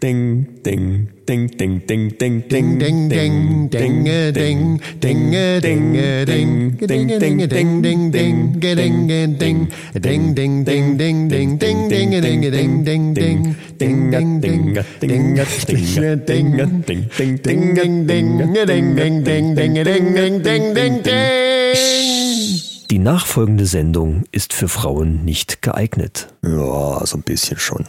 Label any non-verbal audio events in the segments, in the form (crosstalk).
ding, ding, ding, ding, ding, ding, Ding, ding, ding, dinge, ding, dinge, dinge, ding, dinge, dinge, ding, ding, ding, gedinge, ding, ding, ding, ding, ding, ding, ding, dinge, dinge, ding, ding, ding, ding, ding, ding, dinge, dinge, dinge, ding, ding, ding, ding, ding, dinge, ding, ding, ding, dinge, ding, ding, ding, ding, ding. Die nachfolgende Sendung ist für Frauen nicht geeignet. Ja, so ein bisschen schon.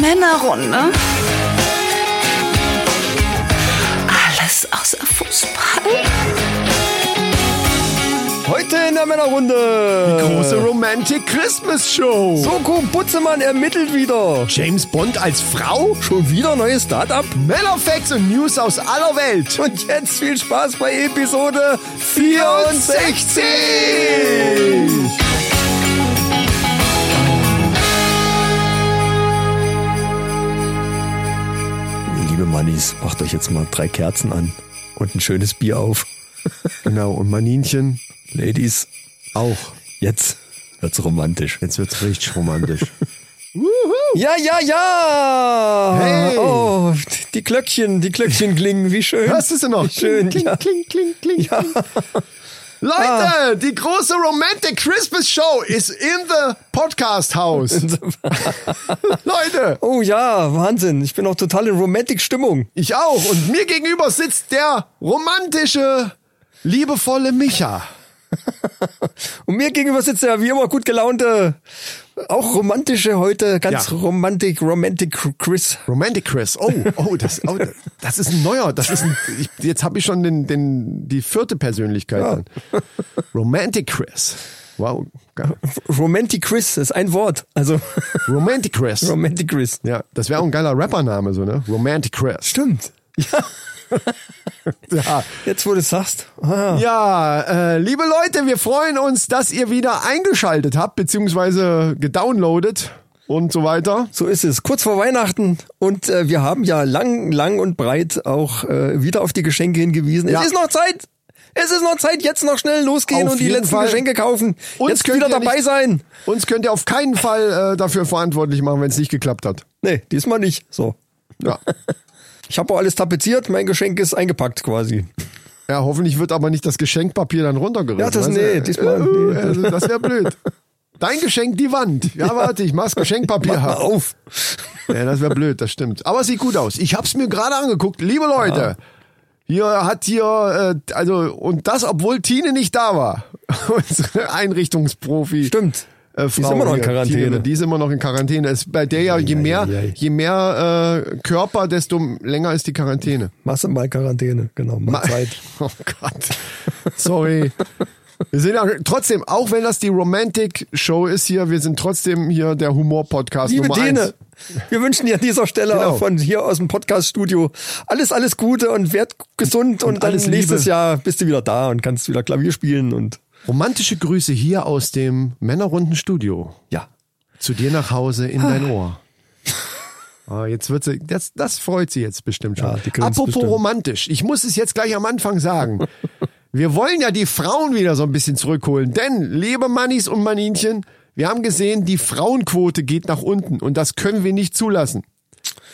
Männerrunde. Alles außer Fußball. Heute in der Männerrunde. Die große Romantic Christmas Show. Soko Butzemann ermittelt wieder. James Bond als Frau? Schon wieder neues Startup? Männerfacts und News aus aller Welt. Und jetzt viel Spaß bei Episode 64. 64. Manis, macht euch jetzt mal drei Kerzen an und ein schönes Bier auf. (laughs) Genau, und Maninchen. Ladies. Auch. Jetzt wird's romantisch. Jetzt wird's richtig romantisch. (laughs) ja, ja, ja! Hey. Oh, die Glöckchen, die Glöckchen klingen, wie schön. Hörst du sie noch? Wie schön, kling, ja. kling, kling, kling, kling. Ja. Leute, die große Romantic Christmas Show ist in the Podcast House. (laughs) Leute, Oh ja, Wahnsinn. Ich bin auch total in Romantic-Stimmung. ich auch. Und mir gegenüber sitzt der romantische, liebevolle Micha. (laughs) Und mir gegenüber sitzt der wie immer gut gelaunte, auch romantische heute, ganz Ja. romantik, romantic Chris. Romantic Chris. Oh, oh, das, oh, das ist ein neuer. Das ist ein, ich, jetzt habe ich schon den, den, die vierte Persönlichkeit. Dann. Romantic Chris. Wow. Romantic Chris ist ein Wort. Also Romantic Chris. (laughs) Romantic Chris. Ja, das wäre auch ein geiler Rappername, so, ne? Romantic Chris. Stimmt. Ja. (laughs) Jetzt, wo du es sagst. Ah. Ja, äh, liebe Leute, wir freuen uns, dass ihr wieder eingeschaltet habt, beziehungsweise gedownloadet und so weiter. So ist es. Kurz vor Weihnachten und äh, wir haben ja lang, lang und breit auch äh, wieder auf die Geschenke hingewiesen. Ja. Es ist noch Zeit. Es ist noch Zeit, jetzt noch schnell losgehen Auf und die letzten Fall. Geschenke kaufen. Uns jetzt könnt wieder ihr dabei nicht- sein. Uns könnt ihr auf keinen Fall äh, dafür verantwortlich machen, wenn es nicht geklappt hat. Nee, diesmal nicht. So. Ja. (laughs) Ich habe auch alles tapeziert, mein Geschenk ist eingepackt quasi. Ja, hoffentlich wird aber nicht das Geschenkpapier dann runtergerissen. Ja, das- nee, diesmal- nee. Also, das wäre blöd. Dein Geschenk, die Wand. Ja, warte, ich mach's Geschenkpapier. (laughs) Mach auf. Ja, das wäre blöd, das stimmt. Aber es sieht gut aus. Ich hab's mir gerade angeguckt. Liebe Leute, hier hat hier, äh, also, und das, obwohl Tine nicht da war. (laughs) Unsere Einrichtungsprofi. Stimmt. Äh, Die ist Frau immer noch in Quarantäne. Tine, die ist immer noch in Quarantäne. Es, bei der ja, je mehr, je mehr äh, Körper, desto länger ist die Quarantäne. Du mal Quarantäne, genau, mal Ma- Zeit. (laughs) Oh Gott. Sorry. Wir sind ja trotzdem, auch wenn das die Romantic Show ist hier, wir sind trotzdem hier der Humor-Podcast Nummer Dene, eins. wir wünschen dir an dieser Stelle Genau. auch von hier aus dem Podcast-Studio alles, alles Gute und werd gesund und, dann alles nächstes Liebe. Jahr bist du wieder da und kannst wieder Klavier spielen und Romantische Grüße hier aus dem Männerrunden Studio. ja. Zu dir nach Hause in dein Ohr. Ah, jetzt wird sie, das, das freut sie jetzt bestimmt schon. Ja, Apropos bestimmt. romantisch, ich muss es jetzt gleich am Anfang sagen. Wir wollen ja die Frauen wieder so ein bisschen zurückholen, denn, liebe Mannis und Maninchen, wir haben gesehen, die Frauenquote geht nach unten und das können wir nicht zulassen.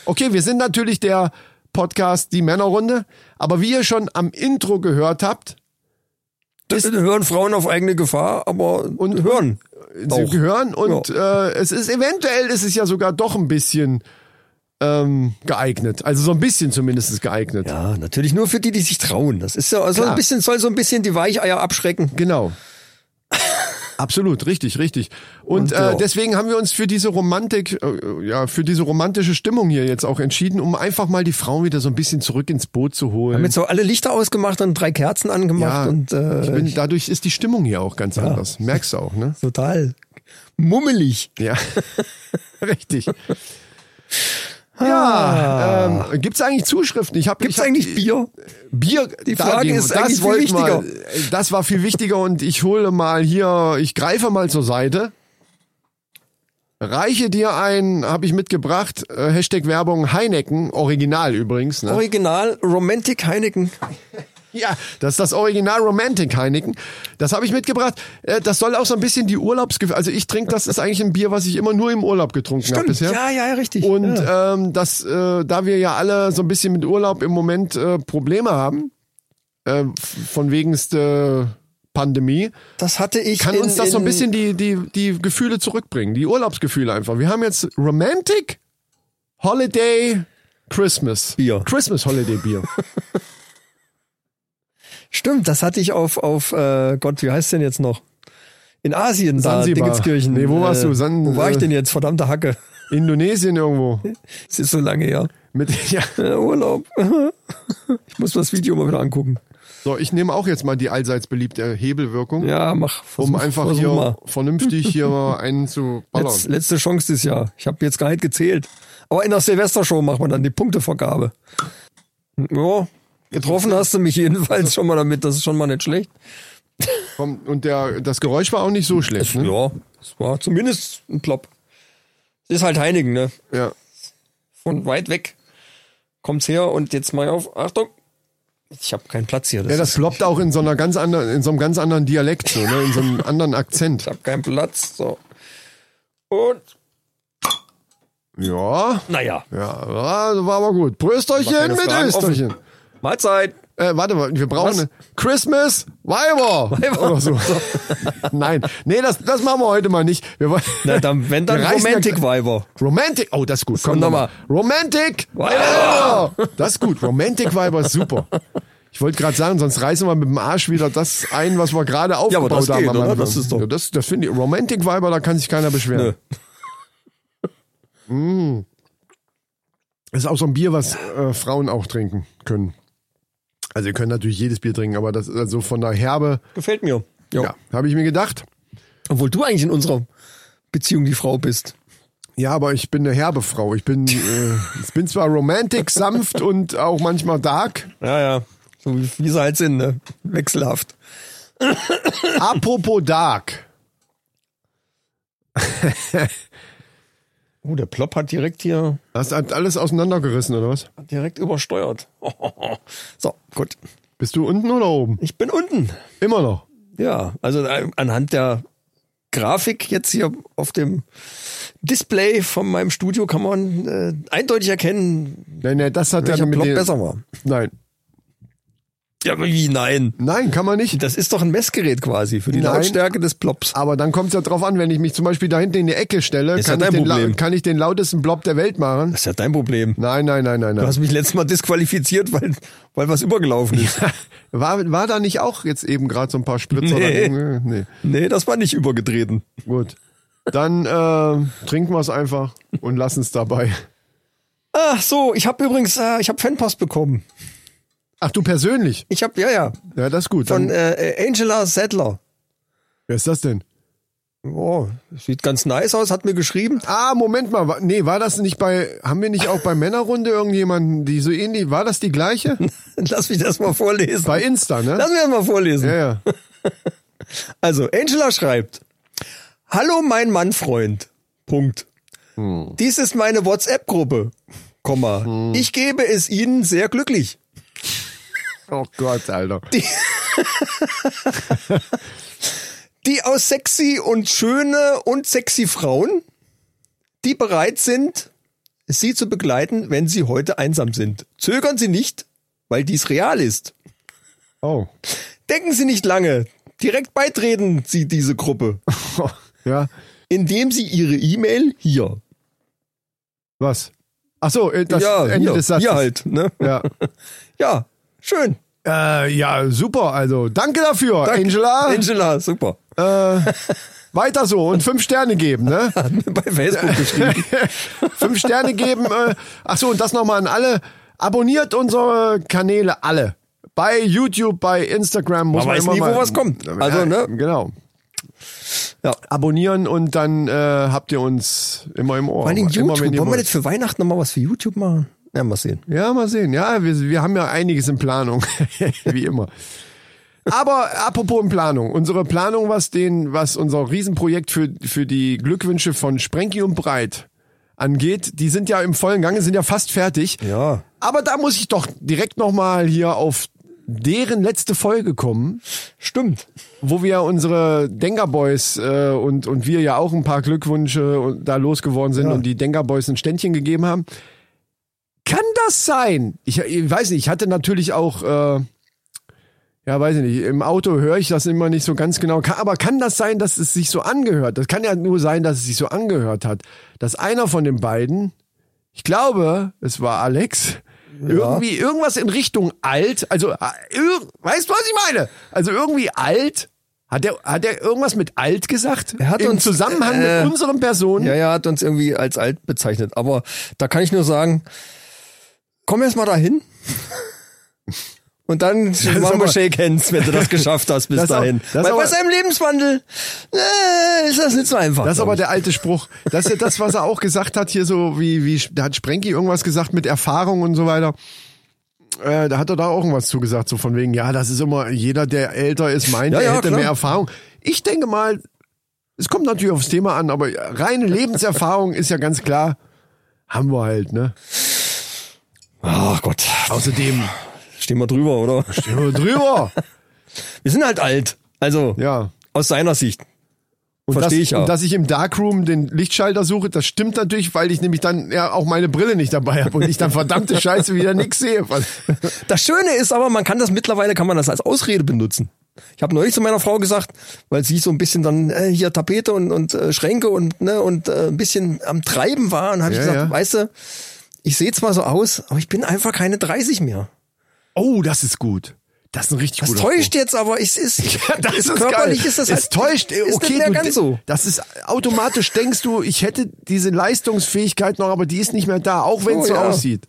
Okay, wir sind natürlich der Podcast Die Männerrunde, aber wie ihr schon am Intro gehört habt, Das hören Frauen auf eigene Gefahr, aber und hören. sie Auch. gehören und äh, es ist eventuell ist es ja sogar doch ein bisschen ähm, geeignet. Also so ein bisschen zumindest geeignet. Ja, natürlich nur für die, die sich trauen. Das ist ja also Klar. ein bisschen, soll so ein bisschen die Weicheier abschrecken. Genau. Absolut, richtig, richtig. Und, Und, äh, ja. deswegen haben wir uns für diese Romantik, äh, ja, für diese romantische Stimmung hier jetzt auch entschieden, um einfach mal die Frauen wieder so ein bisschen zurück ins Boot zu holen. Haben jetzt so alle Lichter ausgemacht und drei Kerzen angemacht ja, und äh, ich bin, dadurch ist die Stimmung hier auch ganz anders. Merkst du auch, ne? total mummelig. Ja, (laughs) richtig. Ja, ähm, gibt's eigentlich Zuschriften? Ich hab, Gibt's ich hab, eigentlich Bier? Bier, Die Frage ist eigentlich viel wichtiger. Wir, das war viel wichtiger und ich hole mal hier, ich greife mal zur Seite. Reiche dir ein, habe ich mitgebracht, äh, Hashtag Werbung Heineken, original übrigens. Ne? Original Romantic Heineken. Ja, das ist das Original Romantic Heineken. Das habe ich mitgebracht. Äh, Das soll auch so ein bisschen die Urlaubsgefühle. Also ich trinke, das ist eigentlich ein Bier, was ich immer nur im Urlaub getrunken habe bisher. Ja, ja, richtig. Und ja. ähm, das, äh, da wir ja alle so ein bisschen mit Urlaub im Moment äh, Probleme haben, äh, von wegenste Pandemie, das hatte ich. kann in, uns das so ein in- bisschen die, die, die Gefühle zurückbringen, die Urlaubsgefühle einfach. Wir haben jetzt Romantic Holiday Christmas. Bier. Christmas Holiday Bier. (laughs) Stimmt, das hatte ich auf, auf äh, Gott, wie heißt denn jetzt noch? In Asien, da, Zanzibar. Dingenskirchen. Nee, wo warst Äh, du? San- wo war ich äh, denn jetzt? Verdammte Hacke. Indonesien irgendwo. Es (laughs) ist so lange her. Mit, (laughs) ja. Äh, Urlaub. (laughs) ich muss das Video mal wieder angucken. So, ich nehme auch jetzt mal die allseits beliebte Hebelwirkung, Ja, mach. um versuch- einfach versuch hier Mal. vernünftig hier mal einen zu ballern. Letz, letzte Chance dieses Jahr. Ich habe jetzt gar nicht gezählt. Aber in der Silvestershow macht man dann die Punktevergabe. Ja, getroffen hast du mich jedenfalls schon mal damit. Das ist schon mal nicht schlecht. Und der, das Geräusch war auch nicht so schlecht, ne? Ja, es war zumindest ein Plop. Es ist halt Heinigen, ne? Ja. Von weit weg kommt's her und jetzt mal auf. Achtung. Ich habe keinen Platz hier. Das Ja, das ploppt auch in so einer ganz anderen, in so einem ganz anderen Dialekt, so, ne? in so einem anderen Akzent. ich habe keinen Platz. So. Und Ja, naja, ja, das war aber gut. Prösterchen mit Österchen. Mahlzeit. Äh, warte mal, wir brauchen eine Christmas Weiber. Weiber. Oder so. (laughs) Nein, nee, das, das machen wir heute mal nicht. Wir wollen, (laughs) Na, dann, wenn dann ja- Romantic Weiber. Romantic, oh, das ist gut. Komm nochmal. Romantic Weiber. Das ist gut. Romantic Weiber ist super. Ich wollte gerade sagen, sonst reißen wir mit dem Arsch wieder das ein, was wir gerade aufgebaut das haben. geht, oder? Das ist doch- Ja, das, das finde ich. Romantic Weiber, da kann sich keiner beschweren. Nö. Das (laughs) ist auch so ein Bier, was äh, Frauen auch trinken können. Also ihr könnt natürlich jedes Bier trinken, aber das ist also von der Herbe, Gefällt mir. Jo. ja, habe ich mir gedacht. Obwohl du eigentlich in unserer Beziehung die Frau bist. Ja, aber ich bin eine herbe Frau. Ich bin, äh, (laughs) ich bin zwar romantic, sanft und auch manchmal dark. Ja, ja. So wie, wie sie halt sind, ne? Wechselhaft. Apropos dark. (laughs) Oh, der Plop hat direkt hier Hast du alles auseinandergerissen, oder was? direkt übersteuert. (laughs) So, gut. Bist du unten oder oben? Ich bin unten. Immer noch. Ja, also äh, anhand der Grafik jetzt hier auf dem Display von meinem Studio kann man äh, eindeutig erkennen, Nein, nein, das hat ja mit Plop den- besser war. Nein. Ja, aber wie nein? Nein, kann man nicht. Das ist doch ein Messgerät quasi für die Nein. Lautstärke des Plops. Aber dann kommt es ja drauf an, wenn ich mich zum Beispiel da hinten in die Ecke stelle, Ist kann, ja ich den, Problem. kann ich den lautesten Blob der Welt machen. Das ist ja dein Problem. Nein, nein, nein, nein, Du nein. hast mich letztes Mal disqualifiziert, weil, weil was übergelaufen ist. War, war da nicht auch jetzt eben gerade so ein paar Spritzer? Nee. Nee. Nee, das war nicht übergetreten. Gut. Dann äh, trinken wir es einfach und lassen es dabei. Ach so, ich habe übrigens, äh, ich habe Fanpost bekommen. Ach, du persönlich? Ich habe, ja, ja, Ja, das ist gut. von äh, Angela Sadler. wer ist das denn? Oh, sieht ganz nice aus, hat mir geschrieben. Ah, Moment mal. Nee, war das nicht bei, haben wir nicht auch bei Männerrunde irgendjemanden, die so ähnlich, war das die gleiche? (laughs) Lass mich das mal vorlesen. Bei Insta, ne? Lass mich das mal vorlesen. Ja, ja. (laughs) Also, Angela schreibt, Hallo mein Mann-Freund. Punkt. Dies ist meine WhatsApp-Gruppe. Komma. Ich gebe es Ihnen sehr glücklich. Oh Gott, Alter. (laughs) Die aus sexy und schöne und sexy Frauen, die bereit sind, Sie zu begleiten, wenn Sie heute einsam sind. Zögern Sie nicht, weil dies real ist. Oh. Denken Sie nicht lange. Direkt beitreten Sie diese Gruppe, (laughs) Ja. indem Sie Ihre E-Mail hier. Was? Ach so, äh, das ja, Ende hier, des Satzes. hier halt. Ne? Ja. (laughs) Ja, schön. Äh, ja, super. Also, danke dafür, Danke. Angela. Angela, super. Äh, weiter so und fünf Sterne geben, ne? (laughs) Hat mir bei Facebook geschrieben. (laughs) fünf Sterne geben. Äh, ach so, und das nochmal an alle. Abonniert unsere Kanäle alle. Bei YouTube, bei Instagram muss Man man weiß immer nie, wo mal, was kommt. Also, ne? Genau. Ja. Abonnieren und dann äh, habt ihr uns immer im Ohr. Vor allem immer, YouTube. ihr Wollen wir nicht für Weihnachten nochmal was für YouTube machen? Ja, mal sehen. Ja, mal sehen. Ja, wir, wir haben ja einiges in Planung. (laughs) Wie immer. Aber apropos in Planung. Unsere Planung, was den, was unser Riesenprojekt für, für die Glückwünsche von Sprenki und Breit angeht, die sind ja im vollen Gange, sind ja fast fertig. Ja. Aber da muss ich doch direkt nochmal hier auf deren letzte Folge kommen, Stimmt. wo wir unsere Denker Boys äh, und, und wir ja auch ein paar Glückwünsche da losgeworden sind Ja. und die Denker Boys ein Ständchen gegeben haben. Kann das sein? Ich, ich weiß nicht, ich hatte natürlich auch, äh, ja, weiß ich nicht, im Auto höre ich das immer nicht so ganz genau. Kann, aber kann das sein, dass es sich so angehört? Das kann ja nur sein, dass es sich so angehört hat, dass einer von den beiden, ich glaube, es war Alex, irgendwie irgendwas in Richtung alt, also, äh, weißt du, was ich meine? Also irgendwie alt. Hat er, hat er irgendwas mit alt gesagt? Er hat Im uns, Zusammenhang äh, mit unseren Personen? Ja, ja, hat uns irgendwie als alt bezeichnet. Aber da kann ich nur sagen, komm erst mal dahin. Und dann machen aber- wir Shake Hands, wenn du das geschafft hast bis Das auch- dahin. das ist Weil bei seinem Lebenswandel äh, ist das nicht so einfach. Das ist aber der alte Spruch. Das ist ja das, was er auch gesagt hat, hier so, wie, wie, da hat Sprenki irgendwas gesagt mit Erfahrung und so weiter. Äh, da hat er da auch irgendwas zugesagt, so von wegen, ja, das ist immer, jeder, der älter ist, meint, Ja, er ja, hätte klar. mehr Erfahrung. Ich denke mal, es kommt natürlich aufs Thema an, aber reine Lebenserfahrung ist ja ganz klar, haben wir halt, ne? Ach Gott, Außerdem, stehen wir drüber, oder? stehen wir drüber. (laughs) Wir sind halt alt. Also, Ja. aus seiner Sicht. Und Versteh das, ich ja. Und dass ich im Darkroom den Lichtschalter suche, das stimmt natürlich, weil ich nämlich dann ja auch meine Brille nicht dabei habe und ich dann verdammte (laughs) Scheiße wieder nix sehe. Das Schöne ist aber, man kann das mittlerweile, kann man das als Ausrede benutzen. Ich habe neulich zu meiner Frau gesagt, weil sie so ein bisschen dann äh, hier Tapete und, und äh, Schränke und ne und äh, ein bisschen am Treiben war und habe Ja, ich gesagt, ja. weißt du, ich sehe zwar so aus, aber ich bin einfach keine 30 mehr. Oh, das ist gut. Das ist ein richtig Das guter täuscht jetzt, aber ich ist, (laughs) Spruch. Das ist körperlich geil. ist das es halt, täuscht. ist okay, nicht mehr du, ganz so. Das ist automatisch (laughs) denkst du, ich hätte diese Leistungsfähigkeit noch, aber die ist nicht mehr da, auch wenn es So, so ja. aussieht.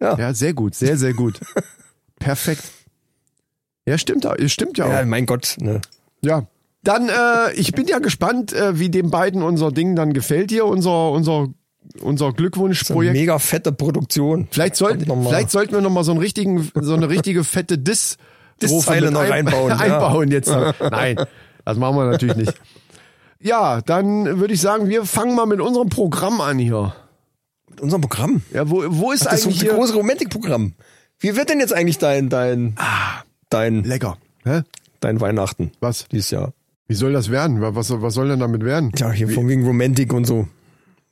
Ja. Ja, sehr gut, sehr, sehr gut. (laughs) Perfekt. Ja, stimmt, stimmt ja auch. Ja, mein Gott, ne. Ja. Dann, äh, ich bin ja gespannt, äh, wie den beiden unser Ding dann gefällt hier, unser, unser, unser Glückwunschprojekt. Mega fette Produktion. Vielleicht, sollten, vielleicht sollten wir noch mal so, einen richtigen, so eine richtige fette Diss Diss-Zeile noch ein- reinbauen, (laughs) ja. einbauen jetzt. Noch. Nein, das machen wir natürlich nicht. Ja, dann würde ich sagen, wir fangen mal mit unserem Programm an hier. Mit unserem Programm. Ja, wo, wo ist Das ist eigentlich hier? großes Romantikprogramm. Wie wird denn jetzt eigentlich dein, dein, dein, Lecker. Hä? dein Weihnachten Was? dieses Jahr? Wie soll das werden? Was, was soll denn damit werden? Ja, hier von wegen Romantik und so.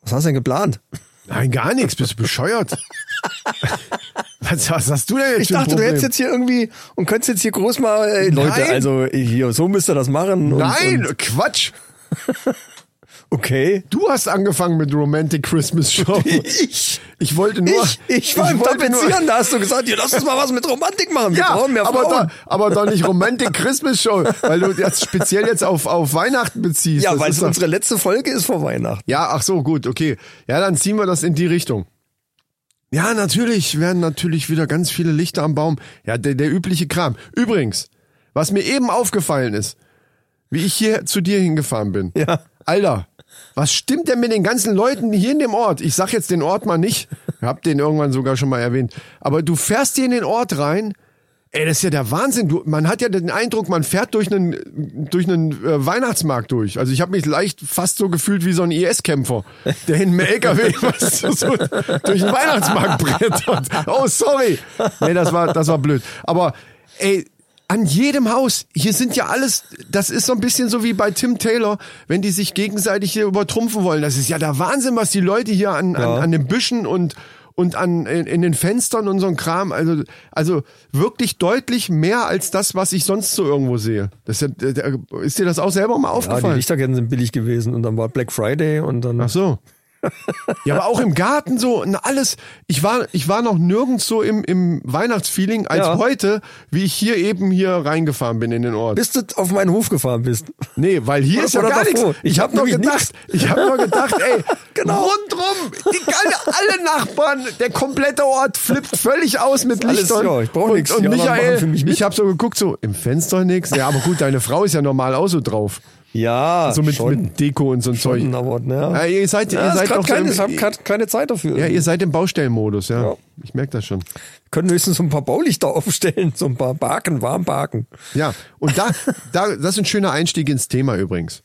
Was hast du denn geplant? Nein, gar nichts. Bist du bescheuert? (laughs) was, was hast du denn jetzt Ich dachte, du hättest jetzt hier irgendwie und könntest jetzt hier groß mal, ey, Leute, Nein. also hier, so müsst ihr das machen. Und, Nein, Und, Quatsch. Okay. Du hast angefangen mit Romantic Christmas Show. (laughs) Ich, Ich wollte nur. ich, ich war im Tapezieren, da hast du gesagt, ja, lass uns mal was mit Romantik machen. Wir Ja, brauchen mehr aber, Frauen. da, aber doch nicht Romantic Christmas Show, weil du jetzt speziell jetzt auf, auf Weihnachten beziehst. ja, Das weil es unsere letzte Folge ist vor Weihnachten. Ja, ach so, gut, okay. Ja, dann ziehen wir das in die Richtung. Ja, natürlich werden natürlich wieder ganz viele Lichter am Baum. Ja, der, der übliche Kram. Übrigens, was mir eben aufgefallen ist, wie ich hier zu dir hingefahren bin. Ja. Alter, was stimmt denn mit den ganzen Leuten hier in dem Ort? Ich sag jetzt den Ort mal nicht. Ich hab den irgendwann sogar schon mal erwähnt. Aber du fährst hier in den Ort rein. Ey, das ist ja der Wahnsinn. Du, man hat ja den Eindruck, man fährt durch einen, durch einen äh, Weihnachtsmarkt durch. Also ich habe mich leicht fast so gefühlt wie so ein IS-Kämpfer, der in einem LKW (laughs) weißt du, so durch den Weihnachtsmarkt brettert. Oh, sorry. Nee, das war, das war blöd. Aber ey, an jedem Haus, hier sind ja alles, das ist so ein bisschen so wie bei Tim Taylor, wenn die sich gegenseitig hier übertrumpfen wollen. Das ist ja der Wahnsinn, was die Leute hier an, an, an den Büschen und, und an, in, in den Fenstern und so ein Kram, also, also wirklich deutlich mehr als das, was ich sonst so irgendwo sehe. Das ist, ja, ist dir das auch selber mal Ja, die aufgefallen? Lichterketten sind billig gewesen und dann war Black Friday und dann. Ach so. Ja, aber auch im Garten so, und alles. Ich war, ich war noch nirgends so im, im Weihnachtsfeeling als Ja. heute, wie ich hier eben hier reingefaffen bin in den Ort. Bis du auf meinen Hof gefahren bist. Nee, weil hier ist ja Oder gar nichts. Ich Ich habe hab nur gedacht, ich habe nur gedacht, ey, (laughs) Genau. rundrum, die alle, alle Nachbarn, der komplette Ort flippt völlig aus mit Lichtern. ja, ich brauch und, nix. Und machen Michael, ich habe so geguckt, so im Fenster nix. Ja, aber gut, deine Frau ist ja normal auch so drauf. Ja, So mit, schon. mit Deko und so ein Zeug. Schon, aber, ja. Ja, ihr seid, Ja, ihr seid grad doch so keine, im- ich habe grad keine Zeit dafür. Ja, ihr seid im Baustellenmodus, ja. Ja. Ich merke das schon. können höchstens so ein paar Baulichter (laughs) aufstellen, so ein paar Baken, Warmbaken. Ja, und da, da, das ist ein schöner Einstieg ins Thema übrigens.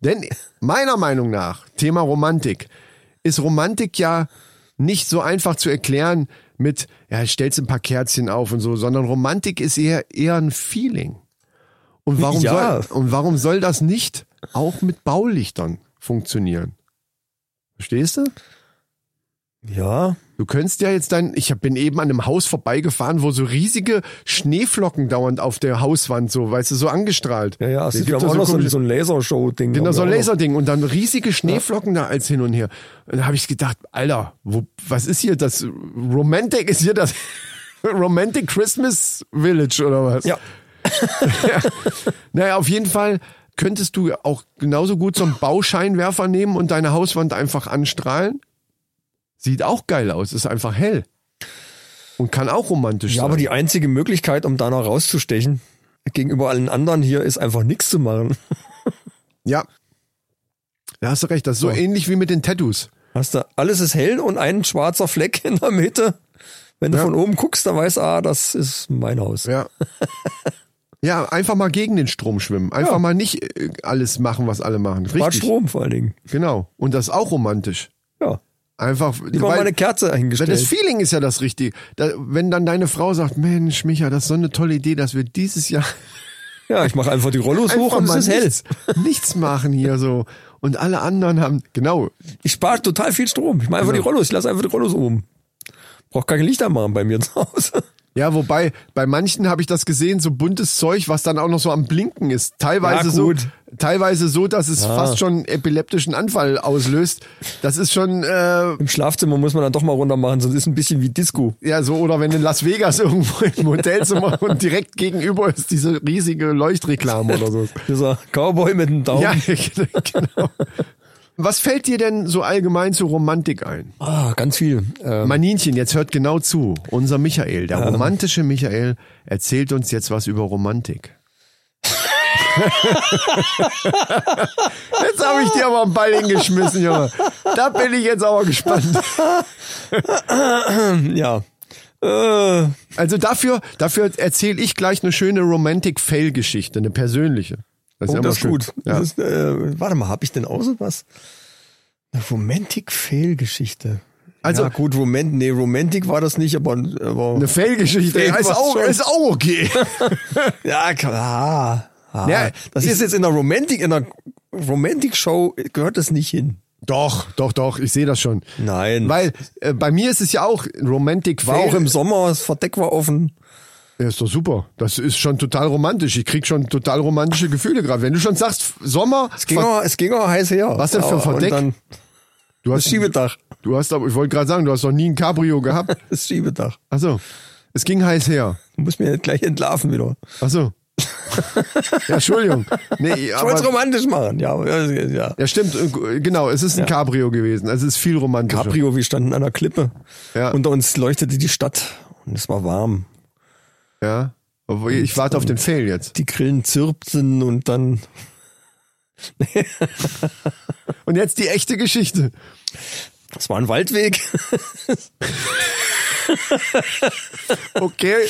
Denn meiner Meinung nach, Thema Romantik, ist Romantik ja nicht so einfach zu erklären, mit, ja, stellst ein paar Kerzchen auf und so, sondern Romantik ist eher, eher ein Feeling. Und warum, Ja. soll, und warum soll das nicht auch mit Baulichtern funktionieren? Verstehst du? Ja. Du könntest ja jetzt dein, ich bin eben an einem Haus vorbeigefahren, wo so riesige Schneeflocken dauernd auf der Hauswand so, weißt du, so angestrahlt. Ja, ja, es gibt da auch noch so ein, komische- so ein Lasershow-Ding. Genau, so ein Haben Laserding und dann riesige Schneeflocken da als hin und her. Und da habe ich gedacht, Alter, wo, was ist hier das? Romantic ist hier das (laughs) Romantic Christmas Village oder was? noch. Ja. (laughs) Naja, auf jeden Fall könntest du auch genauso gut so einen Bauscheinwerfer nehmen und deine Hauswand einfach anstrahlen. Sieht auch geil aus, ist einfach hell. Und kann auch romantisch Ja, sein. aber die einzige Möglichkeit, um da noch rauszustechen, gegenüber allen anderen hier, ist einfach nichts zu machen. (laughs) ja. Da hast du recht, das ist so, So. ähnlich wie mit den Tattoos. Hast du, alles ist hell und ein schwarzer Fleck (laughs) in der Mitte. Wenn du Ja. von oben guckst, dann weißt du, ah, das ist mein Haus. Ja. Ja, einfach mal gegen den Strom schwimmen. Einfach Ja. mal nicht äh, alles machen, was alle machen. Spart Richtig. Strom vor allen Dingen. Genau. Und das ist auch romantisch. Ja. Einfach, Lieber mal eine Kerze weil hingestellt. das Feeling ist ja das Richtige. Da, wenn dann deine Frau sagt, Mensch, Micha, das ist so eine tolle Idee, dass wir dieses Jahr (laughs) ja, ich mache einfach die Rollos hoch und es mal ist hell. nichts, nichts machen hier so. Und alle anderen haben, genau, Ich spare total viel Strom. Ich mache einfach Genau. die Rollos. Ich lasse einfach die Rollos oben. Brauch keine Lichter machen bei mir zu Hause. Ja, wobei, bei manchen habe ich das gesehen, so buntes Zeug, was dann auch noch so am Blinken ist. Teilweise Ja, so, teilweise so, dass es fast schon einen epileptischen Anfall auslöst. Das ist schon, äh, Im Schlafzimmer muss man dann doch mal runter machen, sonst ist ein bisschen wie Disco. ja, so, oder wenn in Las Vegas (laughs) irgendwo im Hotelzimmer und direkt gegenüber ist diese riesige Leuchtreklame oder so. (laughs) Dieser Cowboy mit dem Daumen. Ja, (laughs) genau. Was fällt dir denn so allgemein zu Romantik ein? Ah, ganz viel. Ähm, Maninchen, jetzt hört genau zu. Unser Michael, der romantische Michael, erzählt uns jetzt was über Romantik. (laughs) jetzt habe ich dir aber einen Ball hingeschmissen, Junge. Da bin ich jetzt aber gespannt. (laughs) ja. Äh, Also dafür, dafür erzähle ich gleich eine schöne Romantic-Fail-Geschichte, eine persönliche. Das oh, immer das ist gut. Ja. Das ist, äh, warte mal, habe ich denn auch so was? Eine Romantic-Fail-Geschichte. Also- ja, gut, Romantik, nee, Romantik war das nicht, aber, aber Eine Fail-Geschichte. Fail ist, auch, ist auch okay. (laughs) ja, klar. Ah, Ja, das ist jetzt in der Romantik, in der Romantik-Show gehört das nicht hin. doch, doch, doch, ich sehe das schon. Nein. Weil äh, bei mir ist es ja auch Romantic war Fail. auch im Sommer, das Verdeck war offen. Ja, ist doch super. Das ist schon total romantisch. Ich krieg schon total romantische Gefühle gerade. Wenn du schon sagst, Sommer, Es ging, auch, es ging auch heiß her. Was denn für ein Verdeck? Dann du das hast, Schiebedach. du hast aber, ich wollte gerade sagen, du hast noch nie ein Cabrio gehabt. (laughs) Das Schiebedach. Achso. Es ging heiß her. Du musst mir gleich entlarven wieder. Achso. (laughs) ja, Entschuldigung. Nee, Ich wollte es romantisch machen. Ja, ja, ja. ja, stimmt. Genau, es ist ein Cabrio gewesen. Es ist viel romantischer. Cabrio, wir standen an einer Klippe. Ja. Unter uns leuchtete die Stadt und es war warm. Ja. Obwohl, Ich warte auf den Fail jetzt. Die Grillen zirpten und dann Und jetzt die echte Geschichte. es war ein Waldweg. Okay.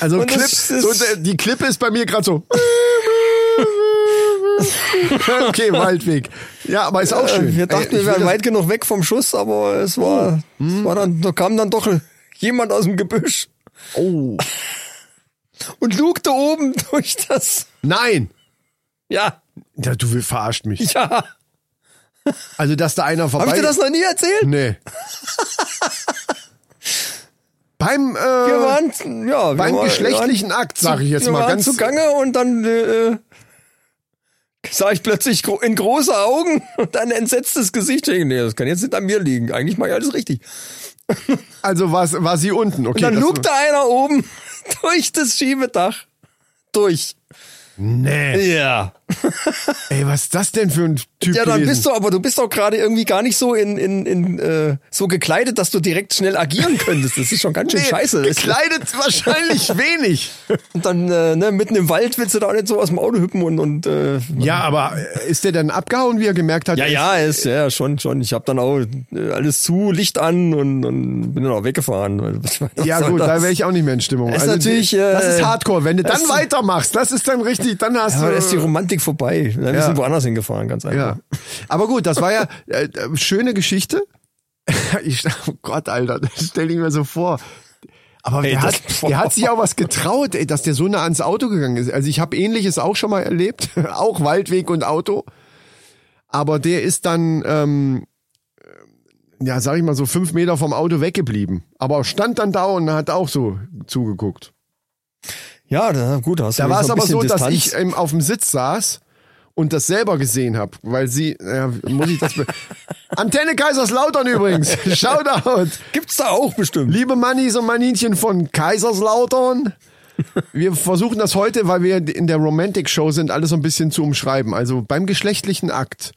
Also Clip, das so, der- die Klippe ist bei mir gerade so. okay, Waldweg. Ja, aber ist auch schön. Wir dachten, Ey, wir wären das- weit genug weg vom Schuss, aber es war, es war dann, da kam dann doch jemand aus dem Gebüsch Oh. und lugte oben (laughs) durch das. Nein. Ja, Ja, du verarscht mich. ja. Also, dass da einer vorbei... Hab ich dir das noch nie erzählt? Nee. (laughs) Beim, äh, Wir waren, ja, beim waren- geschlechtlichen waren- Akt, sage ich jetzt wir mal waren ganz... zugange und dann äh, sah ich plötzlich gro in große Augen (laughs) und ein entsetztes Gesicht. Ich, Nee, das kann jetzt nicht an mir liegen. Eigentlich mache ich alles richtig. Also war, war sie unten, okay. Und dann lugte einer oben (laughs) durch das Schiebedach. Durch. Nee. Ja. Ey, was ist das denn für ein Typ Ja, dann gewesen? bist du, aber du bist doch gerade irgendwie gar nicht so in, in, in äh, so gekleidet, dass du direkt schnell agieren könntest. Das ist schon ganz schön Nee, scheiße. Gekleidet wahrscheinlich (laughs) wenig. Und dann äh, ne, mitten im Wald willst du da auch nicht so aus dem Auto hüppen und, und äh, Ja, aber äh, ist der dann abgehauen, wie er gemerkt hat? Ja, ja, ist, ja, schon, schon. Ich habe dann auch äh, alles zu, Licht an und, und bin dann auch weggefahren. weil- was- was Ja gut, das? da wäre ich auch nicht mehr in Stimmung. Ist natürlich, die- das äh, ist Hardcore. Wenn du dann weitermachst, das ist dann richtig, dann hast Ja, da ist die du... Romantik vorbei. Dann Ja. sind wir woanders hingefahren, ganz einfach. Aber gut, das war ja äh, äh, schöne Geschichte. (laughs) ich, oh Gott, Alter, das stell ich mir so vor. Aber Ey, der, hat, der hat (laughs) sich auch was getraut, ey, dass der so nah ans Auto gegangen ist. Also ich habe ähnliches auch schon mal erlebt, (laughs) auch Waldweg und Auto. Aber der ist dann, ähm, ja, sag ich mal so fünf Meter vom Auto weggeblieben. Aber stand dann da und hat auch so zugeguckt. Ja, da, gut, da hast du Da war es aber so, bisschen dass Distanz. ich ähm, auf dem Sitz saß und das selber gesehen habe, weil sie, ja, muss ich das, (laughs) Antenne Kaiserslautern übrigens, (laughs) Shoutout. Gibt's da auch bestimmt. Liebe Mannis und Maninchen von Kaiserslautern, wir versuchen das heute, weil wir in der Romantic Show sind, alles so ein bisschen zu umschreiben. Also beim geschlechtlichen Akt,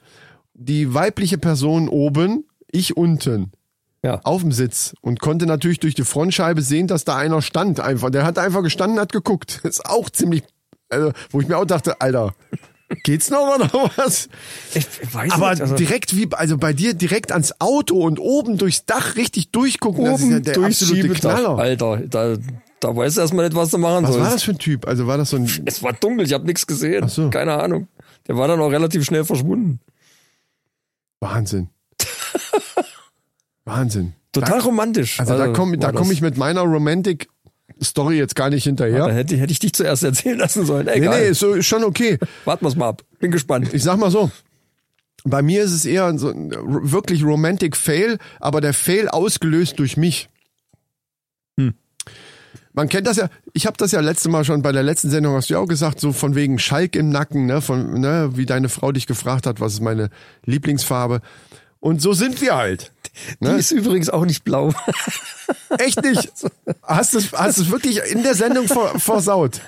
die weibliche Person oben, ich unten Ja. auf dem Sitz und konnte natürlich durch die Frontscheibe sehen, dass da einer stand einfach. Der hat einfach gestanden, hat geguckt. (laughs) ist auch ziemlich, also, wo ich mir auch dachte, Alter, geht's noch oder was? Ich weiß Aber nicht, also direkt wie, also bei dir direkt ans Auto und oben durchs Dach richtig durchgucken, das ist ja oben der absolute. Knaller. Alter, da, da weißt du erstmal nicht, was du machen Was sollst. war das für ein Typ? Also war das so ein, (laughs) Es war dunkel, ich habe nichts gesehen. Ach so. Keine Ahnung. Der war dann auch relativ schnell verschwunden. Wahnsinn. (laughs) Wahnsinn. Total romantisch. Also, da komme da komm ich mit meiner Romantic Story jetzt gar nicht hinterher. Da hätte, hätte ich dich zuerst erzählen lassen sollen. nee, Egal. nee, ist, so, schon okay. Warten wir's mal ab. Bin gespannt. Ich sag mal so. Bei mir ist es eher so ein wirklich Romantic Fail, aber der Fail ausgelöst durch mich. Hm. Man kennt das ja, ich habe das ja letzte Mal schon bei der letzten Sendung hast du ja auch gesagt, so von wegen Schalk im Nacken, ne, von ne, wie deine Frau dich gefragt hat, was ist meine Lieblingsfarbe. Und so sind wir halt. Die ist übrigens auch nicht blau. Echt nicht? (laughs) Hast du hast es wirklich in der Sendung ver, versaut?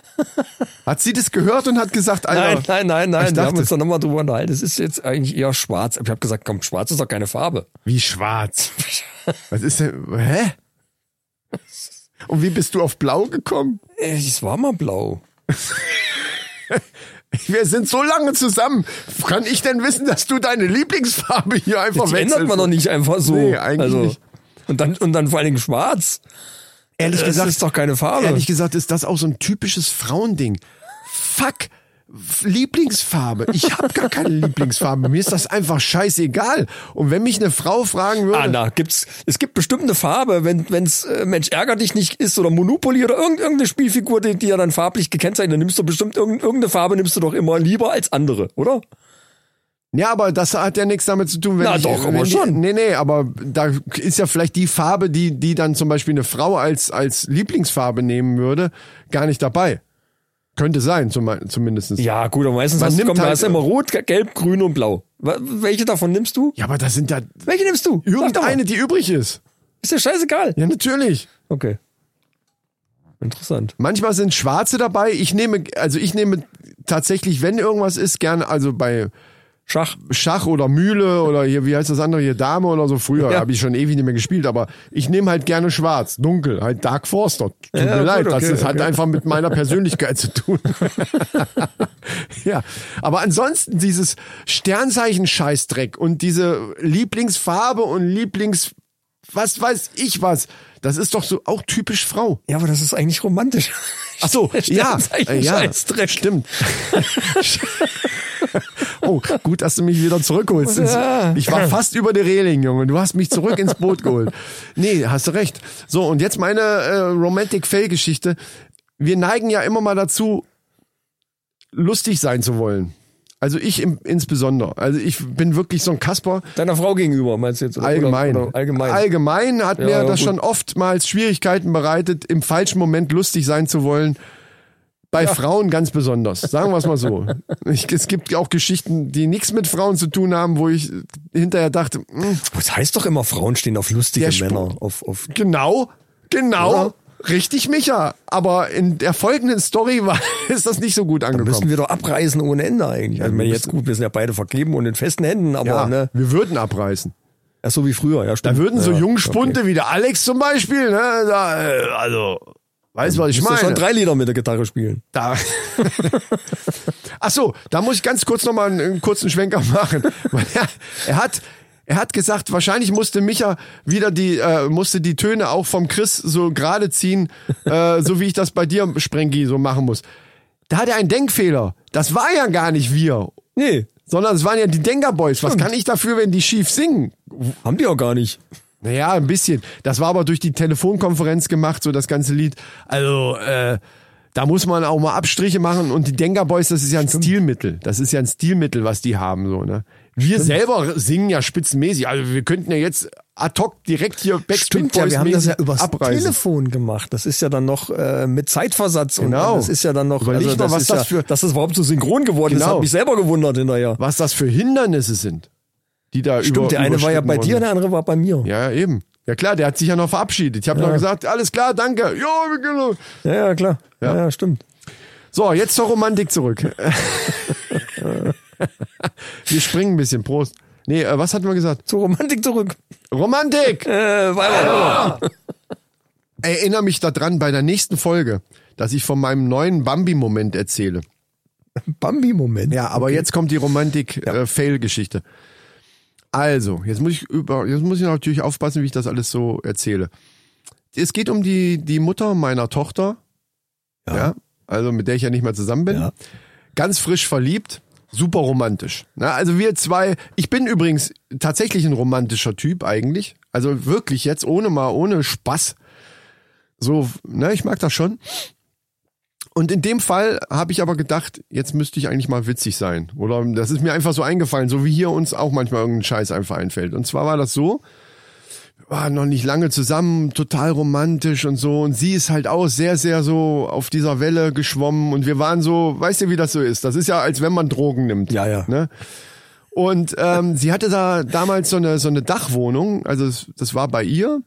Hat sie das gehört und hat gesagt, Alter, Nein, nein, nein, nein. Ich Wir haben dachte- uns da nochmal drüber unterhalten. Es ist jetzt eigentlich eher schwarz. Ich habe gesagt, komm, schwarz ist doch keine Farbe. Wie schwarz. Was ist denn? Hä? Und wie bist du auf Blau gekommen? Äh, Es war mal blau. (laughs) Wir sind so lange zusammen. Kann ich denn wissen, dass du deine Lieblingsfarbe hier einfach Die wechselst? ändert man doch nicht einfach so. Nee, eigentlich also, nicht. Und dann, und dann vor allen Dingen schwarz. Ehrlich Das gesagt, ist doch keine Farbe. ehrlich gesagt ist das auch so ein typisches Frauending. Fuck. Lieblingsfarbe. Ich habe gar keine Lieblingsfarbe. Mir ist das einfach scheißegal. Und wenn mich eine Frau fragen würde, Anna, gibt's, es gibt bestimmt eine Farbe, wenn wenn's äh, Mensch ärger dich nicht ist oder Monopoly oder irgend, irgendeine Spielfigur, die, die ja dann farblich gekennzeichnet, dann nimmst du bestimmt irgend, irgendeine Farbe nimmst du doch immer lieber als andere, oder? Ja, aber das hat ja nichts damit zu tun, wenn Na ich, doch, aber schon. Nee, nee, aber da ist ja vielleicht die Farbe, die, die dann zum Beispiel eine Frau als, als Lieblingsfarbe nehmen würde, gar nicht dabei. Könnte sein, zum, zumindest. Ja, gut, aber meistens Man hast du, nimmt komm, da halt- hast du immer rot, gelb, grün und blau. Welche davon nimmst du? Ja, aber das sind ja Welche nimmst du? Irgendeine, die übrig ist. Ist dir scheißegal. Ja, natürlich. Okay. Interessant. Manchmal sind schwarze dabei. Ich nehme, also ich nehme tatsächlich, wenn irgendwas ist, gerne, also bei Schach. Schach oder Mühle oder hier, wie heißt das andere hier, Dame oder so. Früher Ja. habe ich schon ewig nicht mehr gespielt, aber ich nehme halt gerne schwarz, dunkel, halt Dark Forster. Tut Ja, mir gut, leid, das okay, hat okay. einfach mit meiner Persönlichkeit zu tun. (laughs) ja, aber ansonsten dieses Sternzeichen-Scheißdreck und diese Lieblingsfarbe und Lieblings, was weiß ich was, das ist doch so auch typisch Frau. Ja, aber das ist eigentlich romantisch. Ach so, (laughs) ja, äh, ja, stimmt. (laughs) oh, gut, dass du mich wieder zurückholst. Ja. Ich war fast über die Reling, Junge. Du hast mich zurück ins Boot geholt. Nee, hast du recht. So, und jetzt meine äh, Romantic Fail-Geschichte. Wir neigen ja immer mal dazu, lustig sein zu wollen. Also ich im, insbesondere. Also ich bin wirklich so ein Kasper. Deiner Frau gegenüber, meinst du jetzt? Oder- Allgemein. Oder, oder allgemein. Allgemein hat Ja, mir ja, das gut. schon oftmals Schwierigkeiten bereitet, im falschen Moment lustig sein zu wollen. Bei Frauen ganz besonders. Sagen wir es mal so. Ich, es gibt auch Geschichten, die nichts mit Frauen zu tun haben, wo ich hinterher dachte, hm, Das heißt doch immer, Frauen stehen auf lustige Männer. Auf, auf, genau, genau, Ja. Richtig Micha. Aber in der folgenden Story (laughs) war, ist das nicht so gut müssen angekommen. wir doch abreißen ohne Ende eigentlich. Also, ich meine, wir jetzt gut, wir sind ja beide vergeben und in festen Händen, aber Ja, ne, wir würden abreißen. ja, so wie früher, ja, stimmt. Da würden so ja, Jungspunte wie der Alex zum Beispiel, ne, da, äh, also, weißt du, was ich meine? schon drei Lieder mit der Gitarre spielen. Da. (laughs) Ach so, da muss ich ganz kurz noch mal einen, einen kurzen Schwenker machen. (laughs) Er, er hat er hat gesagt, wahrscheinlich musste Micha wieder die äh, musste die Töne auch vom Chris so gerade ziehen, äh, (laughs) so wie ich das bei dir Sprengi so machen muss. Da hat er einen Denkfehler. Das war ja gar nicht wir, Nee, sondern es waren ja die Denker Boys. Was kann ich dafür, wenn die schief singen? haben die auch gar nicht. Naja, ein bisschen. Das war aber durch die Telefonkonferenz gemacht, so das ganze Lied. Also, äh, da muss man auch mal Abstriche machen und die Denker Boys, das ist ja ein Stilmittel. Das ist ja ein Stilmittel, was die haben, so, ne? Wir selber singen ja spitzenmäßig. Also wir könnten ja jetzt ad hoc direkt hier Backstreet Stimmt ja, wir haben das ja übers abreißen. Telefon gemacht. Das ist ja dann noch äh, mit Zeitversatz Genau. und das ist ja dann noch, Überleg also mal, das was ist das ja, für- dass das überhaupt so synchron geworden ist, Genau. hat mich selber gewundert hinterher. Was das für Hindernisse sind, die da über Stimmt, der eine war ja bei dir, der andere war bei mir. Ja, eben. Ja klar, der hat sich ja noch verabschiedet. Ich habe noch gesagt, alles klar, danke. Ja, los. Ja, ja, klar. Ja, ja stimmt. So, jetzt zur Romantik zurück. (laughs) wir springen ein bisschen. Prost. Nee, äh, was hatten wir gesagt? Zur Romantik zurück. Romantik! (laughs) Äh, weiter. Erinnere mich daran bei der nächsten Folge, dass ich von meinem neuen Bambi-Moment erzähle. Bambi-Moment. Ja, aber jetzt kommt die Romantik-Fail-Geschichte. Also, jetzt muss ich über, jetzt muss ich natürlich aufpassen, wie ich das alles so erzähle. Es geht um die, die Mutter meiner Tochter. Ja. also mit der ich ja nicht mehr zusammen bin. Ja. Ganz frisch verliebt. Super romantisch. Na, also wir zwei, ich bin übrigens tatsächlich ein romantischer Typ eigentlich. Also wirklich jetzt ohne mal, ohne Spaß. So, ne, ich mag das schon. Und in dem Fall habe ich aber gedacht, jetzt müsste ich eigentlich mal witzig sein. Oder das ist mir einfach so eingefallen, so wie hier uns auch manchmal irgendein Scheiß einfach einfällt. Und zwar war das so, waren noch nicht lange zusammen, total romantisch und so. Und sie ist halt auch sehr, sehr so auf dieser Welle geschwommen. Und wir waren so, weißt du, wie das so ist? Das ist ja, als wenn man Drogen nimmt. Ja, ja. Ne? Und ähm, sie hatte da damals so eine, so eine Dachwohnung. Also das, das war bei ihr.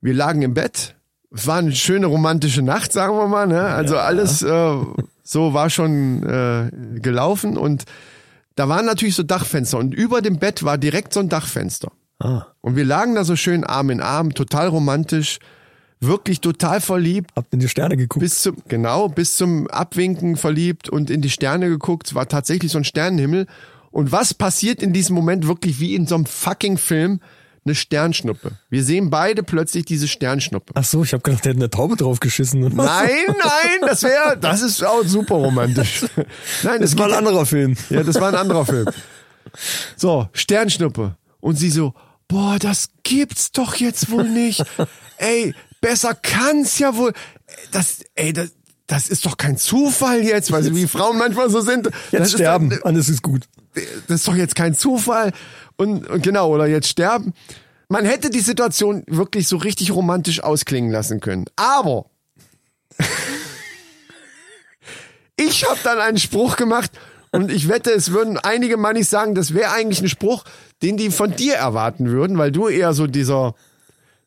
Wir lagen im Bett. Es war eine schöne romantische Nacht, sagen wir mal. Ne? Also alles äh, so war schon äh, gelaufen. Und da waren natürlich so Dachfenster. Und über dem Bett war direkt so ein Dachfenster. Ah, Und wir lagen da so schön Arm in Arm, total romantisch, wirklich total verliebt. habt in die Sterne geguckt. Bis zum, genau, bis zum Abwinken verliebt und in die Sterne geguckt. Es war tatsächlich so ein Sternenhimmel. Und was passiert in diesem Moment wirklich wie in so einem fucking Film? Eine Sternschnuppe. Wir sehen beide plötzlich diese Sternschnuppe. Ach so, ich habe gedacht, der hätte eine Taube drauf geschissen. Und Nein, nein, das wäre, das ist auch super romantisch. (laughs) Nein, Das war ein anderer Film. ja, das war ein anderer Film. So, Sternschnuppe. Und sie so, boah, das gibt's doch jetzt wohl nicht. (laughs) Ey, besser kann's ja wohl. Das, ey, das, das ist doch kein Zufall jetzt, weil wie Frauen manchmal so sind. Jetzt ist sterben, Doch, alles ist gut. das ist doch jetzt kein Zufall. Und, und genau, oder jetzt sterben. Man hätte die Situation wirklich so richtig romantisch ausklingen lassen können. Aber (laughs) ich habe dann einen Spruch gemacht und ich wette, es würden einige Mannis sagen, das wäre eigentlich ein Spruch, den die von dir erwarten würden, weil du eher so dieser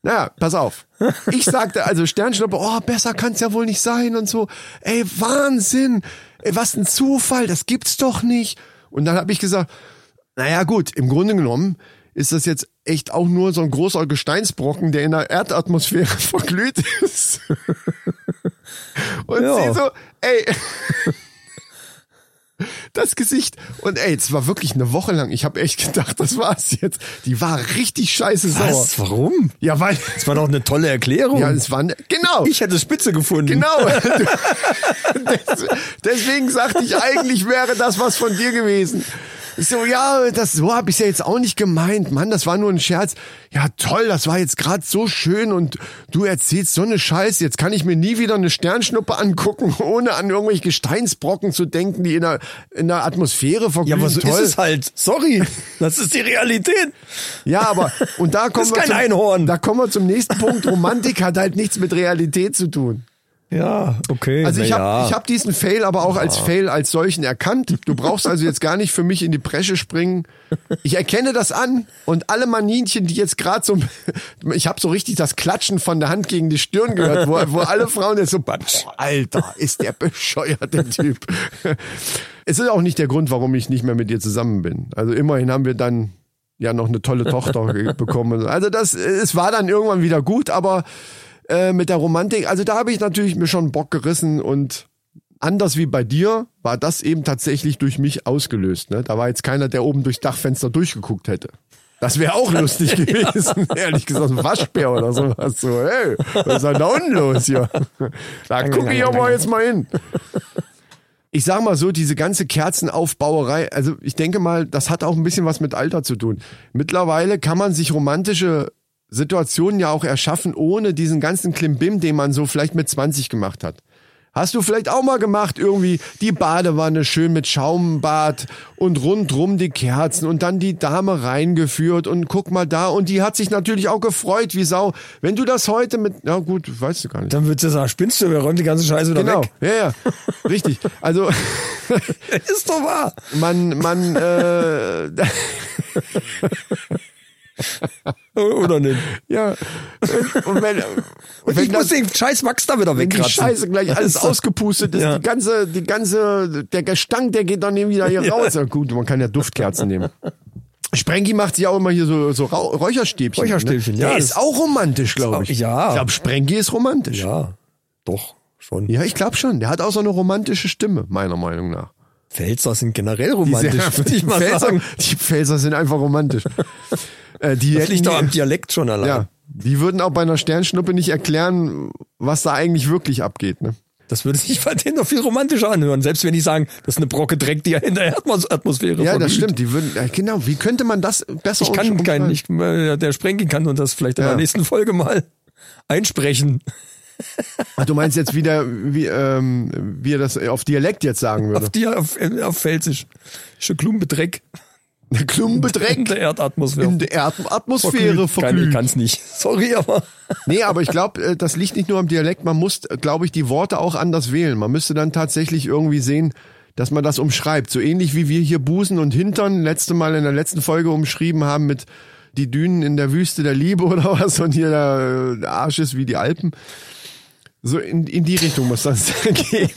naja, pass auf. Ich sagte also Sternschnuppe, oh, besser kann's ja wohl nicht sein und so. Ey, Wahnsinn. Ey, was ein Zufall, das gibt's doch nicht. Und dann habe ich gesagt, naja gut, im Grunde genommen ist das jetzt echt auch nur so ein großer Gesteinsbrocken, der in der Erdatmosphäre (laughs) verglüht ist. Und Ja. sie so, ey, das Gesicht. Und ey, es war wirklich eine Woche lang. Ich habe echt gedacht, das war's jetzt. Die war richtig scheiße sauer. Was? Warum? Ja, weil, Das war doch eine tolle Erklärung. ja, es war, ne- genau. ich hätte Spitze gefunden. Genau. (laughs) Des- Deswegen sagte ich, eigentlich wäre das was von dir gewesen. So, ja, das so habe ich ja jetzt auch nicht gemeint. Mann, das war nur ein Scherz. Ja, toll, das war jetzt gerade so schön und du erzählst so eine Scheiße. Jetzt kann ich mir nie wieder eine Sternschnuppe angucken, (laughs) ohne an irgendwelche Gesteinsbrocken zu denken, die in der, in der Atmosphäre verglühen. Ja, aber so toll. ist es halt. Sorry. (laughs) Das ist die Realität. Ja, aber und da (laughs) kommen ist wir kein zum, Einhorn. Da kommen wir zum nächsten Punkt. Romantik hat halt nichts mit Realität zu tun. Ja, okay. Also ich habe ja. ich hab diesen Fail aber auch als Fail als solchen erkannt. Du brauchst also jetzt gar nicht für mich in die Bresche springen. Ich erkenne das an und alle Maninchen, die jetzt gerade so, (laughs) ich habe so richtig das Klatschen von der Hand gegen die Stirn gehört, wo, wo alle Frauen jetzt so, boah, Alter, ist der bescheuert, der (laughs) Typ. Es ist auch nicht der Grund, warum ich nicht mehr mit dir zusammen bin. Also immerhin haben wir dann ja noch eine tolle Tochter (laughs) bekommen. Also das, es war dann irgendwann wieder gut, aber äh, mit der Romantik, also da habe ich natürlich mir schon Bock gerissen und anders wie bei dir war das eben tatsächlich durch mich ausgelöst. Ne? Da war jetzt keiner, der oben durchs Dachfenster durchgeguckt hätte. Das wäre auch lustig (laughs) gewesen, ehrlich gesagt, ein Waschbär oder sowas. So, hey, was ist denn da unten los hier? Da gucke ich aber jetzt mal hin. Ich sag mal so, diese ganze Kerzenaufbauerei, also ich denke mal, das hat auch ein bisschen was mit Alter zu tun. Mittlerweile kann man sich romantische Situationen ja auch erschaffen, ohne diesen ganzen Klimbim, den man so vielleicht mit 20 gemacht hat. Hast du vielleicht auch mal gemacht, irgendwie die Badewanne schön mit Schaumbad und rundrum die Kerzen und dann die Dame reingeführt und guck mal da und die hat sich natürlich auch gefreut wie Sau. Wenn du das heute mit, na gut, weißt du gar nicht. Dann würdest du sagen, spinnst du, wir räumen die ganze Scheiße wieder Genau, weg. ja, ja, richtig. Also (laughs) Ist doch wahr. man, man, äh, (laughs) Oder nicht? ja. Und wenn, Und wenn ich muss den scheiß Wachs da wieder wenn die wegkratzen. Scheiße gleich alles ausgepustet ist, Ja. die ganze, die ganze, der Gestank, der geht dann eben wieder hier raus. Ja, gut, man kann ja Duftkerzen nehmen. Sprengi macht sich auch immer hier so, so Räucherstäbchen. Räucherstäbchen, ne? ja, Der ist auch romantisch, glaube ich. Ja. Ich glaube, Sprengi ist romantisch. Ja, doch, schon. Ja, ich glaube schon. Der hat auch so eine romantische Stimme, meiner Meinung nach. Pfälzer sind generell romantisch, (laughs) würde ich die mal Pfälzer, sagen. Die Pfälzer sind einfach romantisch. (laughs) äh, die Das liegt doch am Dialekt schon allein. Ja, die würden auch bei einer Sternschnuppe nicht erklären, was da eigentlich wirklich abgeht. Ne? Das würde sich bei denen noch viel romantischer anhören, selbst wenn die sagen, das ist eine Brocke Dreck, die ja in der Atmos Atmosphäre Ja, das stimmt. Die würden, genau. Wie könnte man das besser Ich kann keinen, ich, äh, der Sprengi kann und das vielleicht in Ja. der nächsten Folge mal einsprechen. Ach, du meinst jetzt wieder, wie, ähm, wie er das auf Dialekt jetzt sagen würde? Auf dir, auf, äh, auf Pfälzisch. Schon Klumbedreck Der in der Erdatmosphäre. in der Erdatmosphäre Kann, verglüht. ich kann's nicht. (laughs) Sorry, aber Nee, aber ich glaube, das liegt nicht nur am Dialekt. Man muss, glaube ich, die Worte auch anders wählen. Man müsste dann tatsächlich irgendwie sehen, dass man das umschreibt. So ähnlich wie wir hier Busen und Hintern letzte Mal in der letzten Folge umschrieben haben mit die Dünen in der Wüste der Liebe (laughs) oder was und hier der, der Arsch ist wie die Alpen. So in, in die Richtung muss das (laughs) gehen.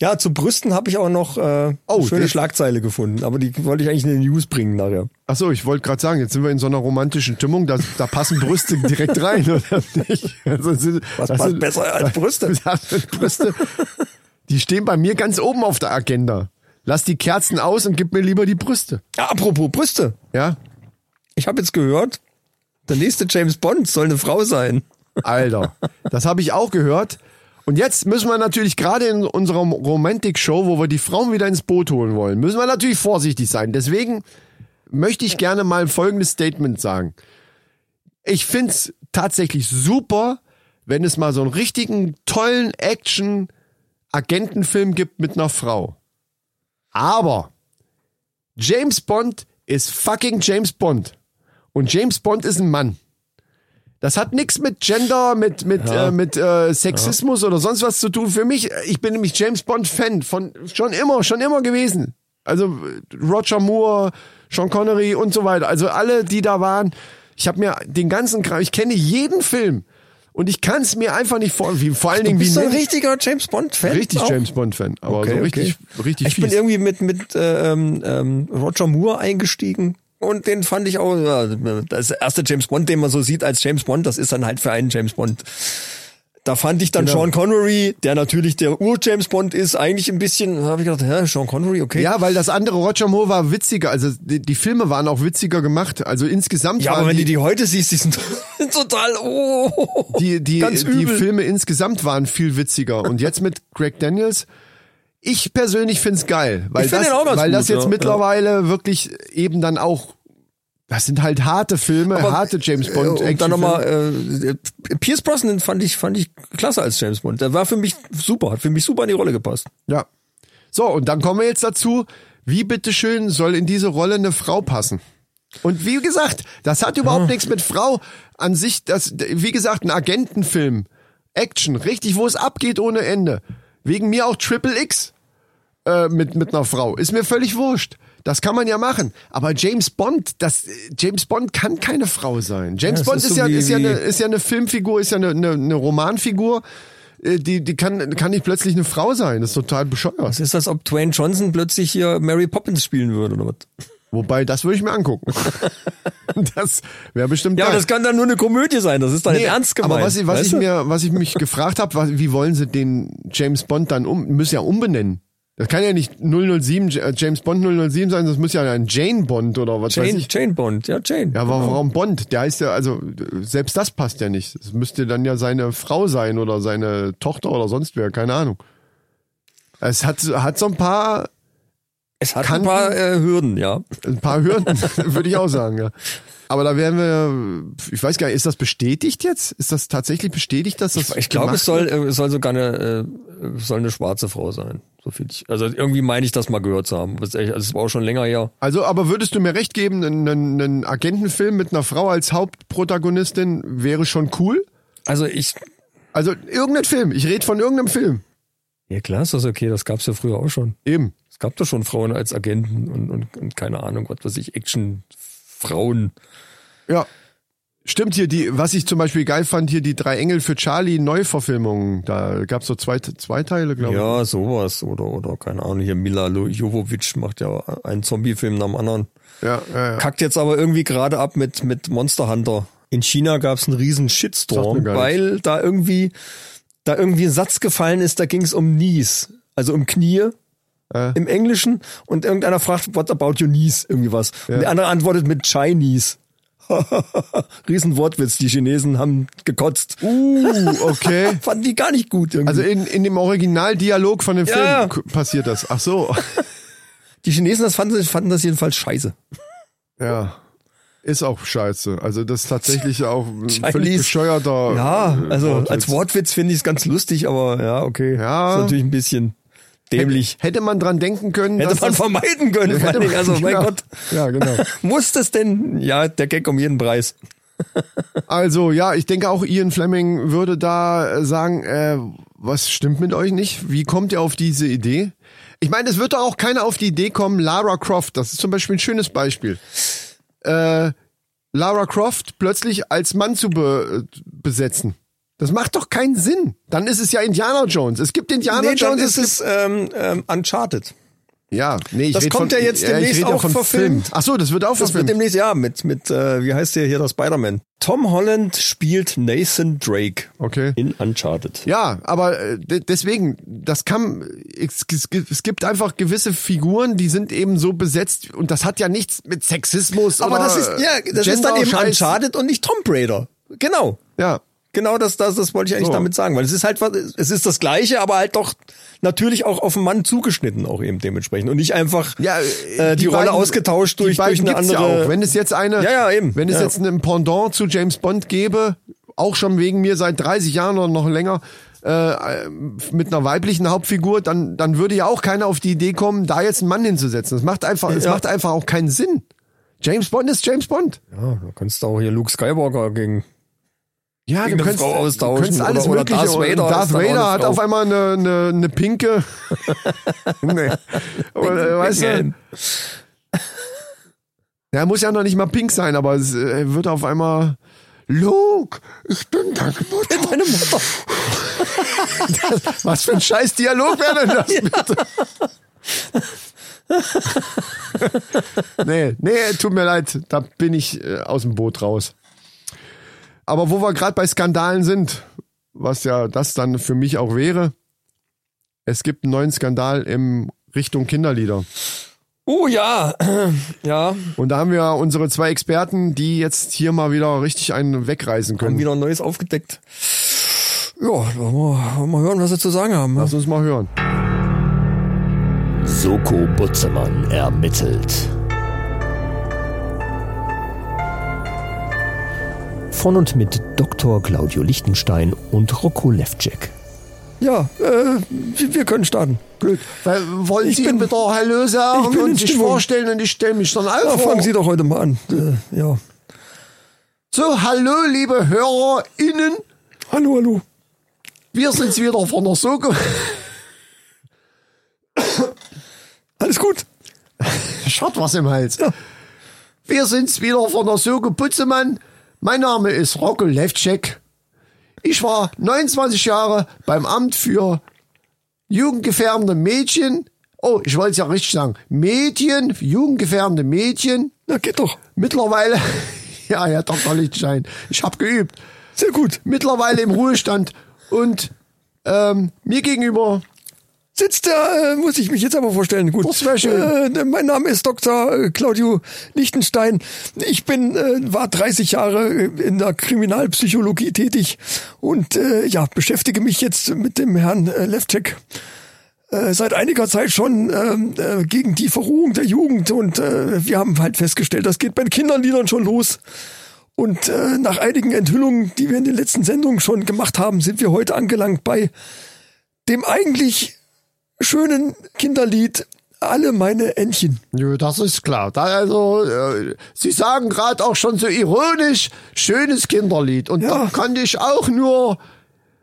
Ja, zu Brüsten habe ich auch noch äh, Oh, eine schöne Schlagzeile gefunden, aber die wollte ich eigentlich in den News bringen nachher. Ach so, ich wollte gerade sagen, jetzt sind wir in so einer romantischen Stimmung, da, da passen Brüste (laughs) direkt rein, oder nicht? Also, Was passt sind- besser als Brüste? (laughs) Brüste, die stehen bei mir ganz oben auf der Agenda. Lass die Kerzen aus und gib mir lieber die Brüste. Ja, apropos Brüste. Ja? Ich habe jetzt gehört, der nächste James Bond soll eine Frau sein. Alter, das habe ich auch gehört. Und jetzt müssen wir natürlich gerade in unserer Romantik-Show, wo wir die Frauen wieder ins Boot holen wollen, müssen wir natürlich vorsichtig sein. Deswegen möchte ich gerne mal folgendes Statement sagen. Ich find's tatsächlich super, wenn es mal so einen richtigen, tollen Action-Agentenfilm gibt mit einer Frau. Aber James Bond ist fucking James Bond. Und James Bond ist ein Mann. Das hat nichts mit Gender, mit mit äh, mit äh, Sexismus oder sonst was zu tun. Für mich, ich bin nämlich James Bond Fan von schon immer, schon immer gewesen. Also Roger Moore, Sean Connery und so weiter. Also alle, die da waren. Ich habe mir den ganzen Kram, ich kenne jeden Film und ich kann es mir einfach nicht vor, wie vor allen Du Dingen wie bist so ein richtiger James Bond Fan. richtig auch? James Bond Fan, aber Okay, so richtig okay. richtig Ich fies. bin irgendwie mit mit äh, ähm, ähm, Roger Moore eingestiegen und den fand ich auch ja, das erste James Bond, den man so sieht als James Bond, das ist dann halt für einen James Bond. Da fand ich dann Genau. Sean Connery, der natürlich der Ur James Bond ist, eigentlich ein bisschen, habe ich gedacht, hä, Sean Connery, okay. ja, weil das andere Roger Moore war witziger, also die, die Filme waren auch witziger gemacht, also insgesamt Ja, aber wenn die, du die heute siehst, die sind (laughs) total oh, die, die, die. Filme insgesamt waren viel witziger. Und jetzt mit Greg Daniels, ich persönlich find's geil, weil das, weil das gut, jetzt ja. mittlerweile wirklich eben dann auch, das sind halt harte Filme, harte James Bond. Äh, Und dann nochmal, äh, Pierce Brosnan fand ich, fand ich klasse als James Bond. Der war für mich super, hat für mich super in die Rolle gepasst. Ja. So, und dann kommen wir jetzt dazu, wie bitteschön soll in diese Rolle eine Frau passen? Und wie gesagt, das hat überhaupt nichts mit Frau an sich, das, wie gesagt, ein Agentenfilm. Action, richtig, wo es abgeht ohne Ende. Wegen mir auch Triple X äh, mit, mit einer Frau. Ist mir völlig wurscht. Das kann man ja machen. Aber James Bond, das, James Bond kann keine Frau sein. James Ja, Bond ist ist, so ja, wie- ist, ja eine, ist ja eine Filmfigur, ist ja eine, eine, eine Romanfigur. Äh, Die, die kann, kann nicht plötzlich eine Frau sein. Das ist total bescheuert. Es ist, als ob Dwayne Johnson plötzlich hier Mary Poppins spielen würde oder was. Wobei, das würde ich mir angucken. (laughs) das wäre bestimmt Ja, aber geil. das kann dann nur eine Komödie sein, das ist dann Nee, nicht ernst gemeint. Aber was ich, was ich du? mir, was ich mich gefragt habe, wie wollen sie den James Bond dann um, müssen ja umbenennen. Das kann ja nicht 007, J- äh, James Bond 007 sein, das muss ja ein Jane Bond oder was weiß Jane, ich. Jane Bond, ja, Jane. Ja, aber warum Bond? Der heißt ja, also selbst das passt ja nicht. Es müsste dann ja seine Frau sein oder seine Tochter oder sonst wer, keine Ahnung. Es hat, hat so ein paar Es hat Kanten? ein paar äh, Hürden, ja. Ein paar Hürden, (laughs) würde ich auch sagen, ja. Aber da werden wir, ich weiß gar nicht, ist das bestätigt jetzt? Ist das tatsächlich bestätigt, dass das Ich glaube, gemacht es soll, wird? es soll sogar eine, äh, soll eine schwarze Frau sein. So viel ich. Also irgendwie meine ich das mal gehört zu haben. Das echt- also es war auch schon länger her. Also, aber würdest du mir recht geben, ein, ein, ein Agentenfilm mit einer Frau als Hauptprotagonistin wäre schon cool? Also ich, Also irgendein Film, ich rede von irgendeinem Film. ja klar ist das okay, das gab's ja früher auch schon. Eben. Es gab doch schon Frauen als Agenten und, und, und keine Ahnung, was weiß ich, Action-Frauen. Ja. Stimmt hier, die, was ich zum Beispiel geil fand, hier die drei Engel für Charlie Neuverfilmungen. Da gab's so zwei, zwei Teile, glaube ich. Ja, sowas. Oder, oder keine Ahnung, hier Mila Jovovich macht ja einen Zombie-Film nach dem anderen. Ja, ja, ja. Kackt jetzt aber irgendwie gerade ab mit, mit Monster Hunter. In China gab's einen riesen Shitstorm, weil da irgendwie, da irgendwie ein Satz gefallen ist, da ging's um Knees. Also um Knie. Äh. Im Englischen und irgendeiner fragt, what about your knees? Irgendwie was. Und der andere antwortet mit Chinese. (laughs) Riesen Wortwitz, die Chinesen haben gekotzt. Uh, okay. (laughs) Fanden die gar nicht gut irgendwie. Also in, in dem Originaldialog von dem Film Ja. passiert das. Ach so. (laughs) die Chinesen das fanden, fanden das jedenfalls scheiße. Ja. Ist auch scheiße. Also das ist tatsächlich auch ein völlig bescheuerter. Ja, äh, also Wortwitz. als Wortwitz finde ich es ganz lustig, aber ja, okay. Ja. Ist natürlich ein bisschen dämlich. Hätte man dran denken können, Hätte man vermeiden können, (laughs) Hätte man- Also, mein ja. Gott. Ja, genau. (laughs) Muss das denn? Ja, der Gag um jeden Preis. (laughs) Also ja, ich denke auch Ian Fleming würde da äh, sagen, äh, was stimmt mit euch nicht? Wie kommt ihr auf diese Idee? Ich meine, es wird doch auch keiner auf die Idee kommen, Lara Croft, das ist zum Beispiel ein schönes Beispiel. Äh, Lara Croft plötzlich als Mann zu be äh, besetzen. Das macht doch keinen Sinn. Dann ist es ja Indiana Jones. Es gibt Indiana Nee, dann Jones. ist es ähm, ähm, Uncharted. ja, nee, ich Das kommt von, ja jetzt demnächst ja auch von verfilmt. Film. Ach so, das wird auch Das wird verfilmt. demnächst, ja, mit, mit äh, wie heißt der hier, der Spider-Man? Tom Holland spielt Nathan Drake Okay. in Uncharted. Ja, aber äh, de- deswegen, das kann, es, es, es gibt einfach gewisse Figuren, die sind eben so besetzt und das hat ja nichts mit Sexismus Aber oder das ist, ja, das ist dann eben Gender-Scheiß. Uncharted und nicht Tomb Raider. Genau. Ja, Genau das, das, das wollte ich eigentlich So. damit sagen, weil es ist halt was, es ist das Gleiche, aber halt doch natürlich auch auf den Mann zugeschnitten auch eben dementsprechend und nicht einfach ja, äh, die, Rolle beiden- ausgetauscht durch, die durch eine andere. Ja auch. Wenn es jetzt eine, Ja, ja, eben. wenn es Ja. jetzt ein Pendant zu James Bond gäbe, auch schon wegen mir seit 30 Jahren oder noch länger, äh, mit einer weiblichen Hauptfigur, dann, dann würde ja auch keiner auf die Idee kommen, da jetzt einen Mann hinzusetzen. Das macht einfach, es Ja. macht einfach auch keinen Sinn. James Bond ist James Bond. ja, da kannst du auch hier Luke Skywalker gegen Ja, du kannst, Frau austauschen du kannst alles oder- oder mögliche. Darth Vader Darth Vader hat auf einmal eine, eine, eine pinke, (laughs) nee. (laughs) Äh, weißt du, er muss ja noch nicht mal pink sein, aber es äh, wird auf einmal Luke, ich bin deine Mutter. Deine Mutter. (laughs) Was für ein scheiß Dialog wäre denn das bitte? nee, nee, tut mir leid, da bin ich äh, aus dem Boot raus. Aber wo wir gerade bei Skandalen sind, was ja das dann für mich auch wäre, es gibt einen neuen Skandal im Richtung Kinderlieder. Oh ja, (clears throat) ja, Und da haben wir unsere zwei Experten, die jetzt hier mal wieder richtig einen wegreisen haben können. wieder ein neues aufgedeckt. Ja, wollen wir, wir hören, was sie zu sagen haben. ne? Lass uns mal hören. Soko Butzemann ermittelt. Von und mit Dr. Claudio Lichtenstein und Rocco Levcek. Ja, äh, wir können starten. Gut. Weil, wollen Ich Sie bin- bitte Hallo sagen ich bin in und sich vorstellen und ich stelle mich dann auch Ja, fangen Sie doch heute mal an. Äh, ja. So, hallo liebe HörerInnen. Hallo, hallo. Wir sind's wieder von der Soko. Alles gut. Ich hab was im Hals. Wir sind's wieder von der Soko Putzemann. Mein Name ist Rocco Levcek. Ich war 29 Jahre beim Amt für jugendgefährdende Mädchen. Oh, ich wollte es ja richtig sagen. Mädchen, jugendgefährdende Mädchen. Na, geht doch. Mittlerweile, (laughs) ja, Herr Dr. Lichtstein, ich habe geübt. Sehr gut. Mittlerweile im Ruhestand und ähm, mir gegenüber Sitzt der, äh, muss ich mich jetzt aber vorstellen. Gut. Das wär schön. Äh, mein Name ist Dr. äh, Claudio Lichtenstein. Ich bin, äh, war 30 Jahre äh, in der Kriminalpsychologie tätig und äh, ja, beschäftige mich jetzt mit dem Herrn äh, Levcek äh, seit einiger Zeit schon ähm, äh, gegen die Verrohung der Jugend und äh, wir haben halt festgestellt, das geht bei den Kinderliedern schon los. Und äh, nach einigen Enthüllungen, die wir in den letzten Sendungen schon gemacht haben, sind wir heute angelangt bei dem eigentlich schönen Kinderlied Alle meine Entchen. Nö, das ist klar. Da, also, äh, Sie sagen gerade auch schon so ironisch, schönes Kinderlied. Und Ja. da kann ich auch nur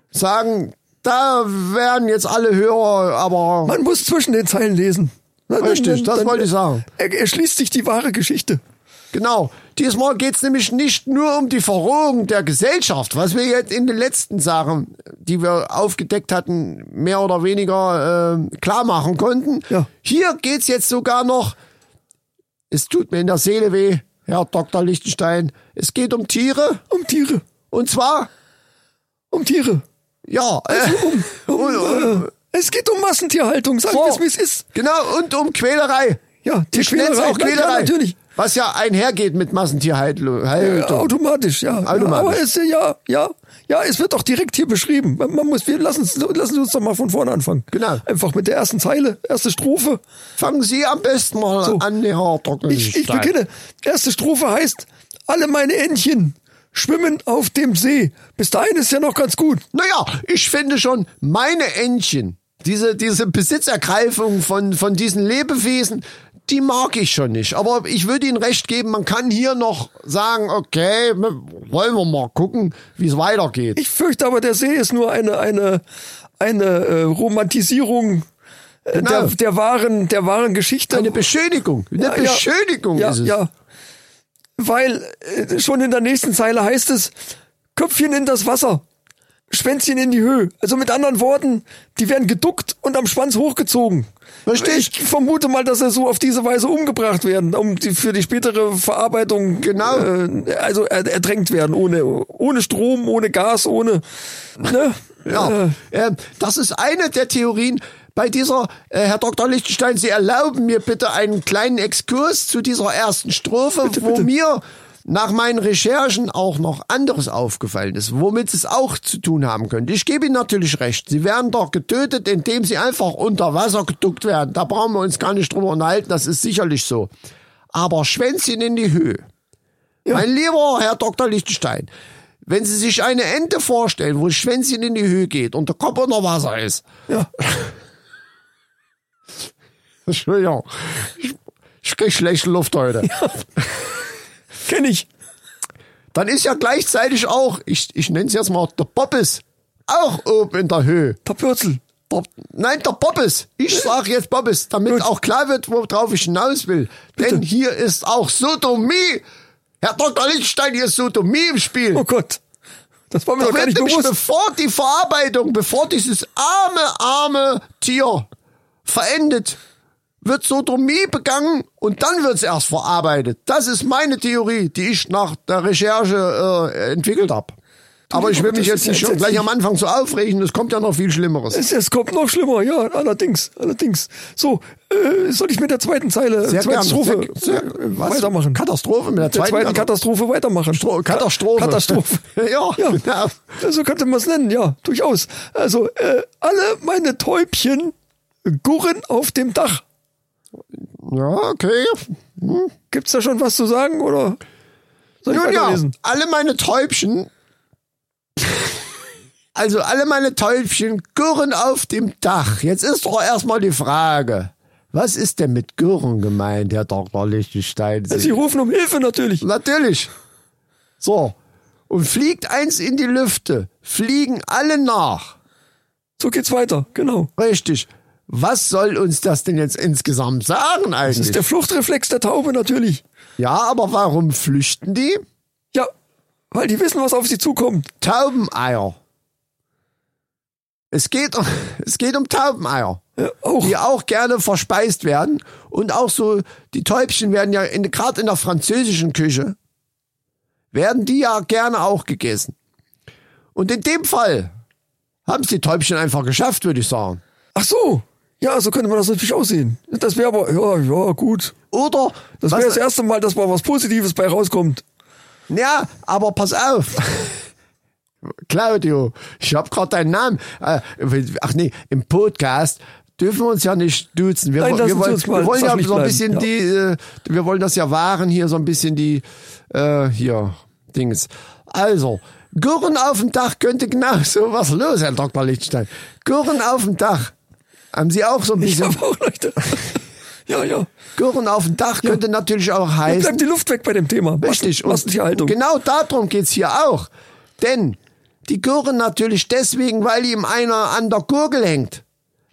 sagen, da werden jetzt alle Hörer, aber Man muss zwischen den Zeilen lesen. Dann- Richtig, dann- das wollte ich sagen. Er, erschließt sich die wahre Geschichte. Genau. Diesmal geht's nämlich nicht nur um die Verrohung der Gesellschaft, was wir jetzt in den letzten Sachen, die wir aufgedeckt hatten, mehr oder weniger äh, klar machen konnten. Ja. Hier geht's jetzt sogar noch, es tut mir in der Seele weh, Herr Dr. Lichtenstein, es geht um Tiere. Um Tiere. Und zwar, Um Tiere. ja, (laughs) äh, Um, äh, es geht um Massentierhaltung, sagen wir es, wie es ist. Genau, und um Quälerei. Ja, die ich es Quälerei. auch Ja, Quälerei. natürlich. Was ja einhergeht mit Massentierhaltung. Ja, automatisch, ja. Automatisch. Ja, aber es, ja, ja, ja, es wird doch direkt hier beschrieben. Man, muss, wir lassen, uns- lassen Sie uns doch mal von vorne anfangen. Genau. Einfach mit der ersten Zeile, erste Strophe. Fangen Sie am besten mal So. an, Herr Dr. Ich, ich beginne. Erste Strophe heißt, alle meine Entchen schwimmen auf dem See. Bis dahin ist ja noch ganz gut. Naja, ich finde schon, meine Entchen, diese, diese Besitzergreifung von, von diesen Lebewesen, die mag ich schon nicht. Aber ich würde Ihnen recht geben, man kann hier noch sagen, okay, wollen wir mal gucken, wie es weitergeht. Ich fürchte aber, der See ist nur eine, eine, eine äh, Romantisierung äh, Genau. der, der wahren, der wahren Geschichte. Eine Beschönigung. Eine Ja, ja. Beschönigung ja, ist es. Ja. Weil äh, schon in der nächsten Zeile heißt es, Köpfchen in das Wasser, Schwänzchen in die Höhe. Also mit anderen Worten, die werden geduckt und am Schwanz hochgezogen. Richtig. Ich vermute mal, dass sie so auf diese Weise umgebracht werden, um die, für die spätere Verarbeitung Genau. äh, also er, erdrängt werden, ohne, ohne Strom, ohne Gas, ohne ne? Ja, Äh, ähm, das ist eine der Theorien. Bei dieser, äh, Herr Dr. Lichtenstein, Sie erlauben mir bitte einen kleinen Exkurs zu dieser ersten Strophe, wo bitte. mir nach meinen Recherchen auch noch anderes aufgefallen ist, womit es auch zu tun haben könnte. Ich gebe Ihnen natürlich recht. Sie werden doch getötet, indem sie einfach unter Wasser geduckt werden. Da brauchen wir uns gar nicht drüber unterhalten. Das ist sicherlich so. Aber Schwänzchen in die Höhe. Mein lieber Herr Dr. Lichtenstein, wenn Sie sich eine Ente vorstellen, wo das Schwänzchen in die Höhe geht und der Kopf unter Wasser ist. ja. (laughs) Entschuldigung. Ich, ich krieg schlechte Luft heute. Kenne ich. Dann ist ja gleichzeitig auch, ich, ich nenne es jetzt mal, der Poppes auch oben in der Höhe. Der Pürzel. Der, nein, der Poppes. Ich sage jetzt Poppes, damit Gut. auch klar wird, worauf ich hinaus will. Denn hier ist auch Sodomie. Herr Dr. Lichtenstein, hier ist Sodomie im Spiel. Oh Gott. Das war mir Da doch gar nicht bewusst. bevor die Verarbeitung, bevor dieses arme, arme Tier verendet, wird Sodomie begangen und dann wird es erst verarbeitet. Das ist meine Theorie, die ich nach der Recherche äh, entwickelt habe. Aber ich will mich jetzt ja nicht schon gleich am Anfang so aufregen, es kommt ja noch viel Schlimmeres. Es, es kommt noch schlimmer, ja, allerdings, allerdings. So, äh, soll ich mit der zweiten Zeile, Sehr zweiten. Strophe Sehr- sehr- äh, was? weitermachen? Katastrophe mit der der zweiten zweiten Kata- Katastrophe weitermachen. Stro- Katastrophe. Katastrophe. (laughs) Ja, ja. genau. So könnte man es nennen, ja, durchaus. Also, äh, alle meine Täubchen gurren auf dem Dach. Ja, okay. Gibt's da schon was zu sagen, oder soll Nun ja, alle meine Täubchen, also alle meine Täubchen gurren auf dem Dach. Jetzt ist doch erstmal die Frage, was ist denn mit Gurren gemeint, Herr Dr. Lichtenstein? Sie rufen um Hilfe natürlich. Natürlich. So. Und fliegt eins in die Lüfte, fliegen alle nach. So geht's weiter, genau. Richtig. Was soll uns das denn jetzt insgesamt sagen Das eigentlich? ist der Fluchtreflex der Taube natürlich. ja, aber warum flüchten die? Ja, weil die wissen, was auf sie zukommt. Taubeneier. Es geht, um- (laughs) es geht um Taubeneier, Ja, auch. die auch gerne verspeist werden. Und auch so, die Täubchen werden ja in, gerade in der französischen Küche, werden die ja gerne auch gegessen. Und in dem Fall haben es die Täubchen einfach geschafft, würde ich sagen. Ach so. Ja, so könnte man das natürlich aussehen. Das wäre aber, ja, ja, gut. Oder, Das wäre das erste Mal, dass mal was Positives bei rauskommt. Ja, aber pass auf. (laughs) Claudio, ich hab grad deinen Namen. Äh, ach nee, im Podcast, dürfen wir uns ja nicht duzen. Wir, Nein, wir, wollen, wir wollen ja so ein bisschen ja. die, äh, wir wollen das ja wahren hier so ein bisschen die, äh, hier, Dings. Also, Gurren auf dem Dach könnte genau so was los, Herr Dr. Lichtstein. Gurren auf dem Dach. Haben Sie auch so ein Ich bisschen, habe auch Leute. (laughs) ja, ja. Gurren auf dem Dach könnte natürlich auch heißen, bleibt die Luft weg bei dem Thema. Richtig. Und Massentierhaltung. Genau darum geht's hier auch. Denn die gurren natürlich deswegen, weil ihm einer an der Gurgel hängt.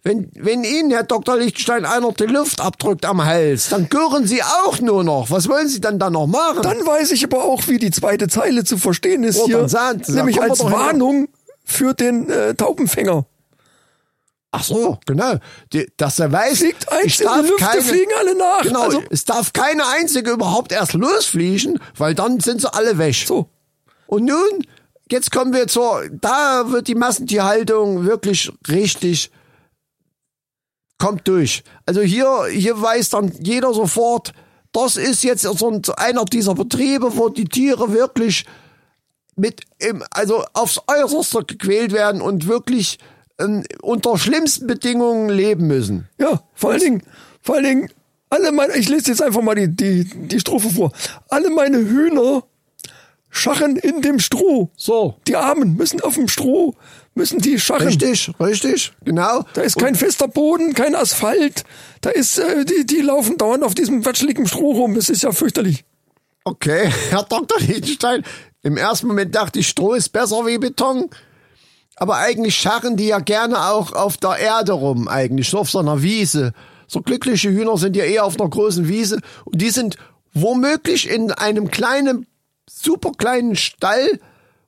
Wenn, wenn Ihnen, Herr Dr. Lichtenstein, einer die Luft abdrückt am Hals, dann gurren Sie auch nur noch. Was wollen Sie dann da noch machen? Dann weiß ich aber auch, wie die zweite Zeile zu verstehen ist Oh, hier. da nämlich als doch hin. Warnung für den äh, Taubenfänger. Ach so, genau. Die, dass er weiß, Fliegt ich darf Lüfte, keine, fliegen alle nach. Genau, Also- es darf keine einzige überhaupt erst losfliegen, weil dann sind sie alle weg. So. Und nun, jetzt kommen wir zur, da wird die Massentierhaltung wirklich richtig, kommt durch. Also hier, hier weiß dann jeder sofort, das ist jetzt so ein- einer dieser Betriebe, wo die Tiere wirklich mit, im, also aufs Äußerste gequält werden und wirklich ähm, unter schlimmsten Bedingungen leben müssen. Ja, vor allen Dingen, vor allen Dingen, alle meine, ich lese jetzt einfach mal die, die, die Strophe vor. Alle meine Hühner scharren in dem Stroh. So. Die Armen müssen auf dem Stroh, müssen die scharren. Richtig, richtig, genau. Da ist kein fester Boden, kein Asphalt. Da ist, äh, die, die laufen dauernd auf diesem watscheligen Stroh rum. Das ist ja fürchterlich. Okay, (laughs) Herr Dr. Lichtenstein, im ersten Moment dachte ich, Stroh ist besser wie Beton. Aber eigentlich scharren die ja gerne auch auf der Erde rum, eigentlich, so auf so einer Wiese. So glückliche Hühner sind ja eher auf einer großen Wiese. Und die sind womöglich in einem kleinen, super kleinen Stall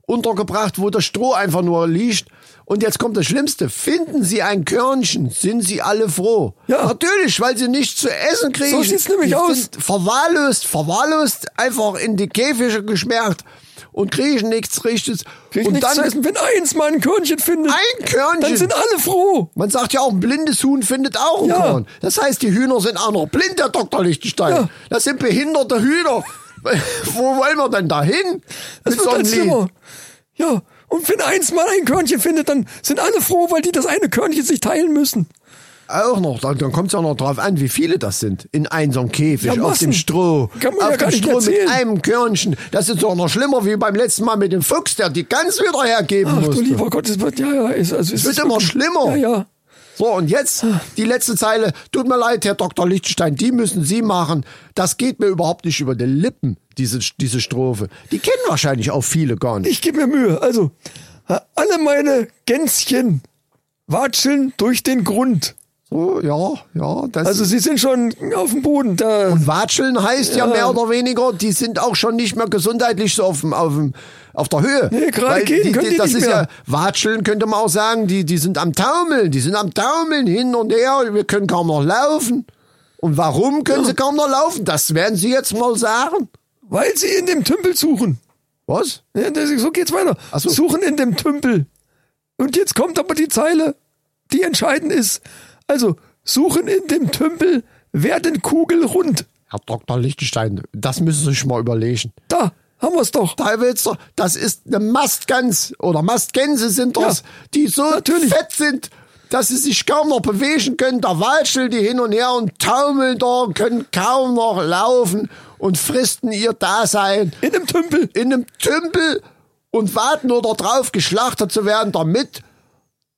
untergebracht, wo das Stroh einfach nur liegt. Und jetzt kommt das Schlimmste. Finden Sie ein Körnchen, sind Sie alle froh. Ja. Natürlich, weil sie nichts zu essen kriegen. So sieht's nämlich die aus. Verwahrlost, verwahrlost, einfach in die Käfige gesperrt und kriegen nichts Richtiges. Kriegt und dann, essen. Wenn eins mal ein Körnchen findet, Ein Körnchen? dann sind alle froh. man sagt ja auch, ein blindes Huhn findet auch ein Ja. Korn. Das heißt, die Hühner sind auch noch blind, Herr Dr. Lichtenstein. Ja. Das sind behinderte Hühner. (laughs) Wo wollen wir denn da hin? Das Mit wird Lied? schlimmer. Ja, und wenn eins mal ein Körnchen findet, dann sind alle froh, weil die das eine Körnchen sich teilen müssen. Auch noch, dann, dann kommt es ja noch drauf an, wie viele das sind. In einem so einem Käfig, Ja, auf dem Stroh. Kann man auf ja gar dem nicht Stroh mit erzählen. einem Körnchen. Das ist doch noch schlimmer wie beim letzten Mal mit dem Fuchs, der die Gans wieder hergeben Ach du musste. lieber Gott, es wird, ja, ja, es, also es wird ist immer wirklich- schlimmer. Ja, ja. So, und jetzt die letzte Zeile. Tut mir leid, Herr Dr. Lichtenstein, die müssen Sie machen. Das geht mir überhaupt nicht über die Lippen, diese, diese Strophe. Die kennen wahrscheinlich auch viele gar nicht. Ich gebe mir Mühe. Also, alle meine Gänschen watscheln durch den Grund. So, ja, ja. Das Also sie sind schon auf dem Boden. Da, und Watscheln heißt ja. mehr oder weniger, die sind auch schon nicht mehr gesundheitlich so auf, dem, auf, dem, auf der Höhe. Nee, gerade gehen können die Das nicht ist mehr. ja, Watscheln könnte man auch sagen, die, die sind am Taumeln, die sind am Taumeln hin und her, wir können kaum noch laufen. Und warum können sie kaum noch laufen? Das werden Sie jetzt mal sagen. weil sie in dem Tümpel suchen. Was? Ja, das, so geht's weiter. Ach so. Suchen in dem Tümpel. Und jetzt kommt aber die Zeile, die entscheidend ist. Also, suchen in dem Tümpel werden kugelrund. Herr Dr. Lichtenstein, das müssen Sie sich mal überlegen. Da, haben wir's doch. Da willst du, das ist eine Mastgans oder Mastgänse sind das, Ja, die so natürlich. fett sind, dass sie sich kaum noch bewegen können. Da watscheln die hin und her und taumeln da, können kaum noch laufen und fristen ihr Dasein In dem Tümpel. in einem Tümpel und warten nur darauf, geschlachtet zu werden, damit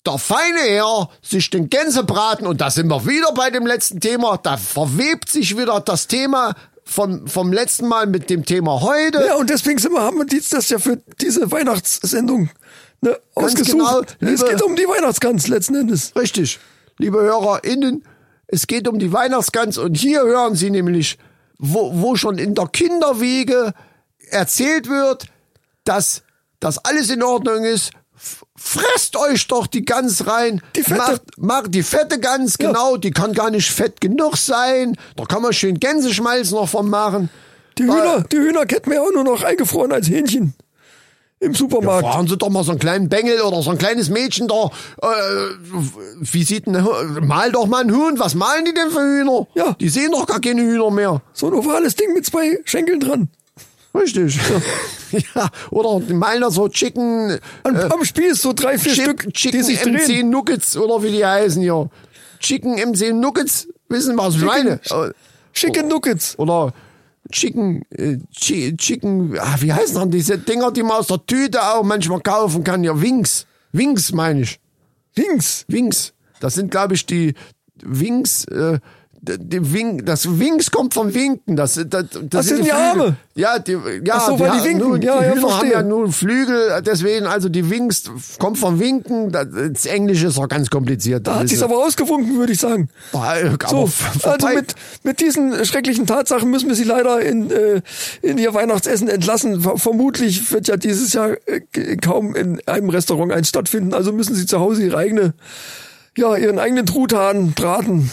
der feine Herr sich den Gänsebraten, und da sind wir wieder bei dem letzten Thema, da verwebt sich wieder das Thema vom, vom letzten Mal mit dem Thema heute. Ja, und deswegen sind wir, haben wir das ja für diese Weihnachtssendung ne, ausgesucht. genau, es liebe- geht um die Weihnachtsgans letzten Endes. Richtig. Liebe HörerInnen, es geht um die Weihnachtsgans und hier hören Sie nämlich, wo, wo schon in der Kinderwiege erzählt wird, dass das alles in Ordnung ist. Fresst euch doch die Gans rein. Die fette. Macht, macht die fette Gans, Ja. genau. Die kann gar nicht fett genug sein. Da kann man schön Gänseschmalz noch von machen. Die Hühner, die Hühner kennt man ja auch nur noch eingefroren als Hähnchen. Im Supermarkt. Fahren Sie doch mal so einen kleinen Bengel oder so ein kleines Mädchen da. Äh, wie sieht ein Mal doch mal ein Huhn. Was malen die denn für Hühner? Ja. Die sehen doch gar keine Hühner mehr. So ein ovales Ding mit zwei Schenkeln dran. Richtig. (laughs) ja. Oder die malen da so Chicken, Am, am Spieß so drei, vier Chip, Stück, Chicken die sich MC drehen. Nuggets oder wie die heißen hier. Chicken MC Nuggets, wissen was ich meine? Chicken Nuggets. Oder Chicken, äh, Chi- Chicken, ah, wie heißen denn diese Dinger, die man aus der Tüte auch manchmal kaufen kann? Ja, Wings. Wings meine ich. Wings. Wings. Das sind, glaube ich, die Wings, äh, die Wing, das Wings kommt vom Winken. Das, das, das, Das sind die Flügel. Arme. Ja, die, ja, Ach so, weil die winken. Nur, Ja, die ja, Hühner haben verstehe. ja nur Flügel, deswegen also die Wings kommt vom Winken. Das, Englische ist auch ganz kompliziert. Da hat sich's aber ausgewunken, würde ich sagen. aber So, also mit, mit diesen schrecklichen Tatsachen müssen wir sie leider in, äh, in ihr Weihnachtsessen entlassen. Ver- Vermutlich wird ja dieses Jahr äh, kaum in einem Restaurant eins stattfinden. Also müssen sie zu Hause ihre eigene, ja, ihren eigenen Truthahn braten.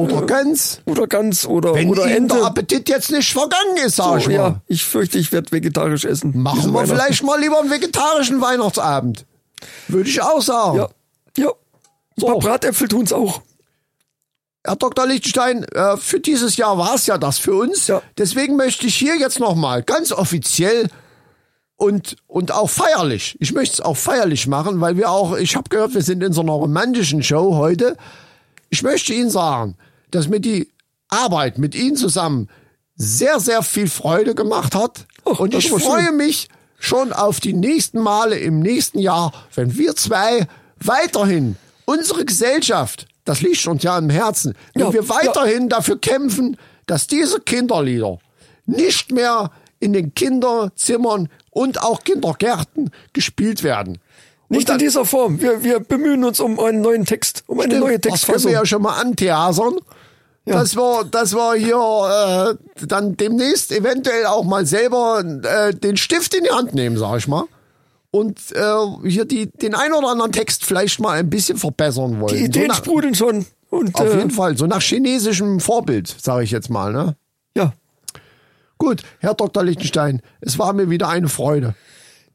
Oder ganz. Oder Gans oder, Wenn oder Ihnen Ente. der Appetit jetzt nicht vergangen ist, sag ich so, mal. ja, ich fürchte, ich werde vegetarisch essen. Machen wir vielleicht mal lieber einen vegetarischen Weihnachtsabend. Würde ich auch sagen. Ja, ja. Ein So. paar Bratäpfel tun's auch. Herr Dr. Lichtenstein, äh, für dieses Jahr war es ja das für uns. Ja. Deswegen möchte ich hier jetzt nochmal ganz offiziell und, und auch feierlich, ich möchte es auch feierlich machen, weil wir auch, ich habe gehört, wir sind in so einer romantischen Show heute. Ich möchte Ihnen sagen, dass mir die Arbeit mit Ihnen zusammen sehr, sehr viel Freude gemacht hat. Ach, und ich freue schön. mich schon auf die nächsten Male im nächsten Jahr, wenn wir zwei weiterhin unsere Gesellschaft, das liegt uns ja im Herzen, wenn Ja, wir weiterhin dafür kämpfen, dass diese Kinderlieder nicht mehr in den Kinderzimmern und auch Kindergärten gespielt werden. Nicht dann- in dieser Form. Wir, wir bemühen uns um einen neuen Text, um eine Stimmt, neue Das können Textfassung. wir ja schon mal antheasern. Dass wir, dass wir hier äh, dann demnächst eventuell auch mal selber äh, den Stift in die Hand nehmen, sag ich mal. Und äh, hier die, den ein oder anderen Text vielleicht mal ein bisschen verbessern wollen. Die Ideen so nach, sprudeln schon. Und, auf äh, jeden Fall, so nach chinesischem Vorbild, sage ich jetzt mal. Ne? Ja. Gut, Herr Dr. Lichtenstein, es war mir wieder eine Freude.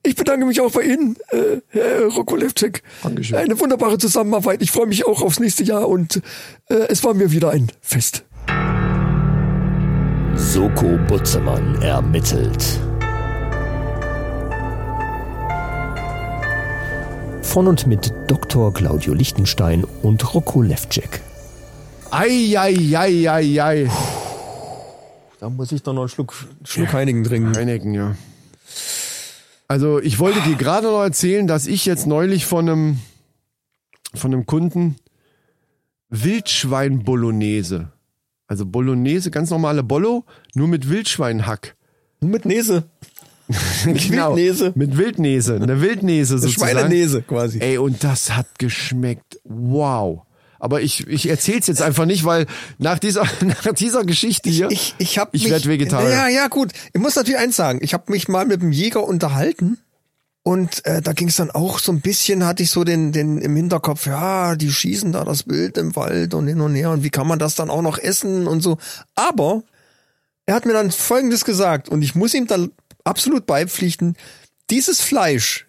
Ich bedanke mich auch bei Ihnen, äh, Herr Rokolewczyk. Dankeschön. Eine wunderbare Zusammenarbeit. Ich freue mich auch aufs nächste Jahr und äh, es war mir wieder ein Fest. Soko Butzemann ermittelt. Von und mit Dr. Claudio Lichtenstein und Rocco Levcek. Ei, ei, ei, ei, ei. Da muss ich doch noch einen Schluck, Schluck Heinigen trinken. Heineken, ja. Also ich wollte dir gerade noch erzählen, dass ich jetzt neulich von einem von einem Kunden Wildschwein Bolognese, also Bolognese, ganz normale Bollo, nur mit Wildschweinhack. Nur mit Nese. (laughs) Mit Genau, Wildnese. Mit Wildnese, eine Wildnese sozusagen. Schweinenese quasi. Ey, und das hat geschmeckt. Wow. Aber ich, ich erzähl's jetzt einfach nicht, weil nach dieser, (laughs) nach dieser Geschichte hier, Ich, ich, hab ich mich- werd Vegetarier. Ja, ja, gut. Ich muss natürlich eins sagen. Ich habe mich mal mit einem Jäger unterhalten. Und äh, da ging es dann auch so ein bisschen, hatte ich so den, den im Hinterkopf, ja, die schießen da das Bild im Wald und hin und her und wie kann man das dann auch noch essen und so. Aber er hat mir dann Folgendes gesagt und ich muss ihm dann absolut beipflichten, dieses Fleisch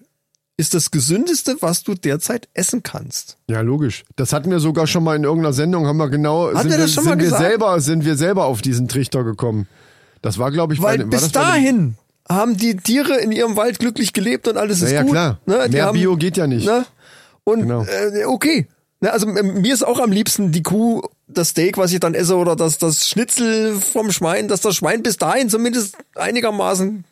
ist das gesündeste, was du derzeit essen kannst. Ja, logisch. Das hatten wir sogar schon mal in irgendeiner Sendung, haben wir genau, Hat sind, wir, das schon sind mal wir gesagt? selber, sind wir selber auf diesen Trichter gekommen. Das war, glaube ich, Weil bei, bis dahin haben die Tiere in ihrem Wald glücklich gelebt und alles ist Ja, ja, gut. klar. Ne? Mehr haben, Bio geht ja nicht. Ne? Und Genau. äh, okay. Ne, also ähm, mir ist auch am liebsten die Kuh, das Steak, was ich dann esse, oder das, das Schnitzel vom Schwein, dass das Schwein bis dahin zumindest einigermaßen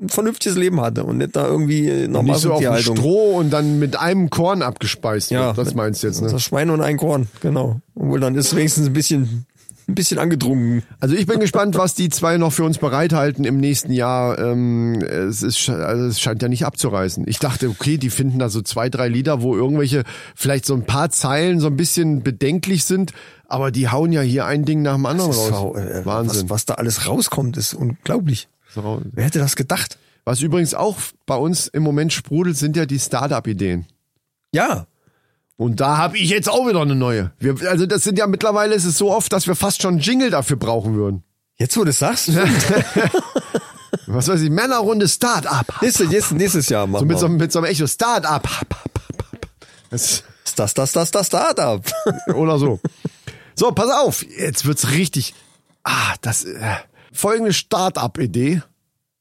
ein vernünftiges Leben hatte und nicht da irgendwie einer Nicht so auf dem. Stroh und dann mit einem Korn abgespeist Ja, wird. Das meinst du jetzt, ne? Das Schwein und ein Korn, genau. Obwohl dann ist wenigstens ein bisschen, ein bisschen angedrungen. Also ich bin gespannt, was die zwei noch für uns bereithalten im nächsten Jahr. Ähm, es, ist, also es scheint ja nicht abzureißen. Ich dachte, okay, die finden da so zwei, drei Lieder, wo irgendwelche, vielleicht so ein paar Zeilen so ein bisschen bedenklich sind, aber die hauen ja hier ein Ding nach dem anderen raus. Äh, Wahnsinn. Was, was da alles rauskommt, ist unglaublich. So. Wer hätte das gedacht? Was übrigens auch bei uns im Moment sprudelt, sind ja die Startup-Ideen. Ja, Und da habe ich jetzt auch wieder eine neue. Wir, also das sind ja mittlerweile ist es so oft, dass wir fast schon einen Jingle dafür brauchen würden. jetzt wo du es sagst, (laughs) Was weiß ich, Männerrunde Startup. nächstes, nächstes, nächstes Jahr So machen mit so, wir. einem- mit so einem Echo Startup. Das, Das, das, das, das Startup. oder so. So, pass auf. Jetzt wird's richtig. Ah, das äh, folgende Startup-Idee.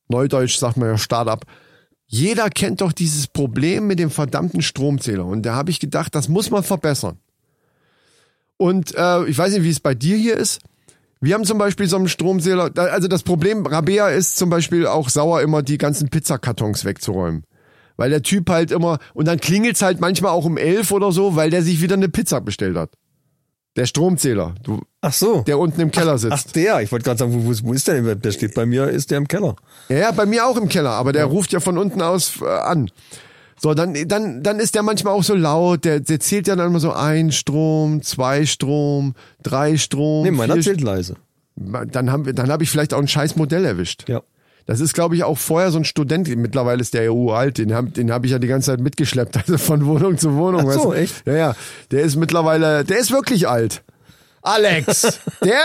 Neudeutsch sagt man ja Startup. Jeder kennt doch dieses Problem mit dem verdammten Stromzähler. Und da habe ich gedacht, das muss man verbessern. Und äh, ich weiß nicht, wie es bei dir hier ist. Wir haben zum Beispiel so einen Stromzähler. Also das Problem, Rabea ist zum Beispiel auch sauer, immer die ganzen Pizzakartons wegzuräumen. Weil der Typ halt immer, und dann klingelt's halt manchmal auch um elf oder so, weil der sich wieder eine Pizza bestellt hat. Der Stromzähler, du, Ach so. der unten im Keller sitzt. Ach, der. Ich wollte gerade sagen, wo, wo, ist der denn? Der steht bei mir, ist der im Keller. Ja, ja, bei mir auch im Keller, aber der ruft ja von unten aus äh, an. So, dann, dann, dann ist der manchmal auch so laut, der, der zählt ja dann immer so ein Strom, zwei Strom, drei Strom. Nee, meiner zählt leise. dann haben wir, dann habe ich vielleicht auch ein scheiß Modell erwischt. Ja. Das ist, glaube ich, auch vorher so ein Student. Mittlerweile ist der ja uralt. Den habe den hab ich ja die ganze Zeit mitgeschleppt, (laughs) also von Wohnung zu Wohnung. Ach so, weißt du? echt? Ja, ja. Der ist mittlerweile, der ist wirklich alt. Alex, (laughs) der,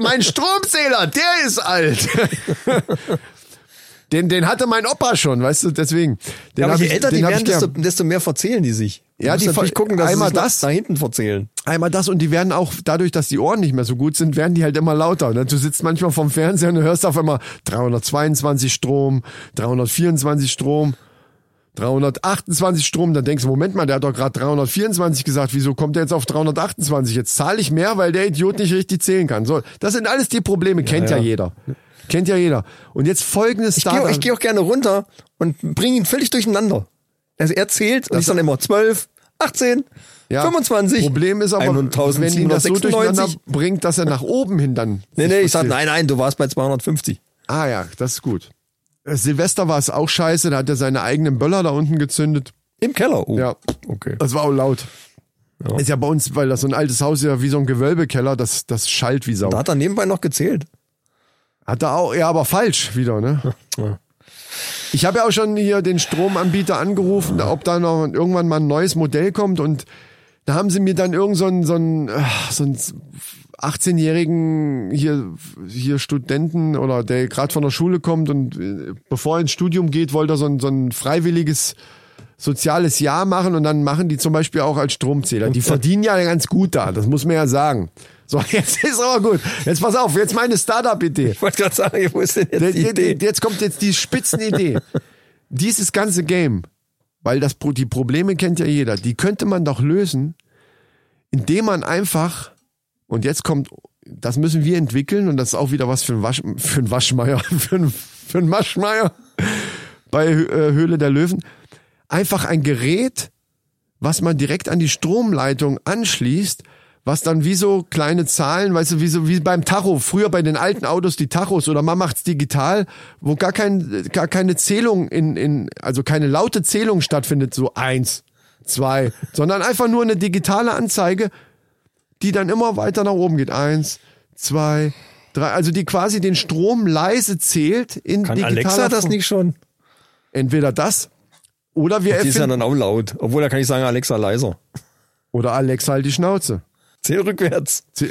mein Stromzähler, der ist alt. (laughs) Den, den hatte mein Opa schon, weißt du, deswegen. Den Ja, aber je ich, älter die werden, desto, desto mehr verzählen die sich. Du Ja, die natürlich gucken, dass einmal das. da hinten verzählen. Einmal das und die werden auch, dadurch, dass die Ohren nicht mehr so gut sind, werden die halt immer lauter. Ne? Du sitzt manchmal vorm Fernseher und du hörst auf einmal 322 Strom, 324 Strom, 328 Strom. Dann denkst du, Moment mal, der hat doch gerade 324 gesagt. Wieso kommt der jetzt auf 328? Jetzt zahle ich mehr, weil der Idiot nicht richtig zählen kann. So, das sind alles die Probleme, kennt ja, ja. jeder. Kennt ja jeder. Und jetzt folgendes Ich gehe ich geh auch gerne runter und bringe ihn völlig durcheinander. Also er zählt und ich sage immer 12, 18, Ja, 25. Problem ist aber, wenn ihn das so durcheinander 1796. bringt, dass er nach oben hin dann. Nee, nee, ich sag, nein, nein, du warst bei 250. Ah ja, das ist gut. Silvester war es auch scheiße, da hat er seine eigenen Böller da unten gezündet. Im Keller. Oh. Ja. Okay. Das war auch laut. Ist ja bei uns, weil das so ein altes Haus ist, ja wie so ein Gewölbekeller, das, das schallt wie Sau. Da hat er nebenbei noch gezählt. Hat er auch, ja, aber falsch wieder, ne? Ich habe ja auch schon hier den Stromanbieter angerufen, ob da noch irgendwann mal ein neues Modell kommt und da haben sie mir dann irgend so einen, so einen, äh, so einen 18-jährigen hier, hier Studenten oder der gerade von der Schule kommt und äh, bevor er ins Studium geht, wollte er so ein, so ein freiwilliges soziales Jahr machen und dann machen die zum Beispiel auch als Stromzähler. Die verdienen ja ganz gut da, das muss man ja sagen. So, (laughs) jetzt ist aber gut. Jetzt pass auf, jetzt meine Startup-Idee. Ich wollte gerade sagen, wo ist denn jetzt die Der- der- Idee? Jetzt kommt jetzt die Spitzenidee. (laughs) Dieses ganze Game, weil das die Probleme kennt ja jeder, die könnte man doch lösen, indem man einfach und jetzt kommt, das müssen wir entwickeln und das ist auch wieder was für ein Wasch, für ein Waschmeier, (laughs) für ein, für ein Waschmeier bei äh, Höhle der Löwen. Einfach ein Gerät, was man direkt an die Stromleitung anschließt, was dann wie so kleine Zahlen, weißt du, wie so wie beim Tacho, früher bei den alten Autos die Tachos oder man macht's digital, wo gar kein gar keine Zählung in in also keine laute Zählung stattfindet, so eins, zwei, sondern einfach nur eine digitale Anzeige, die dann immer weiter nach oben geht. Eins, zwei, drei, also die quasi den Strom leise zählt in Kann Alexa das nicht schon? Entweder das oder wir Die ist ja erfinden dann auch laut. Obwohl, da kann ich sagen, Alexa leiser. oder Alexa halt die Schnauze. Zähl rückwärts. Zäh-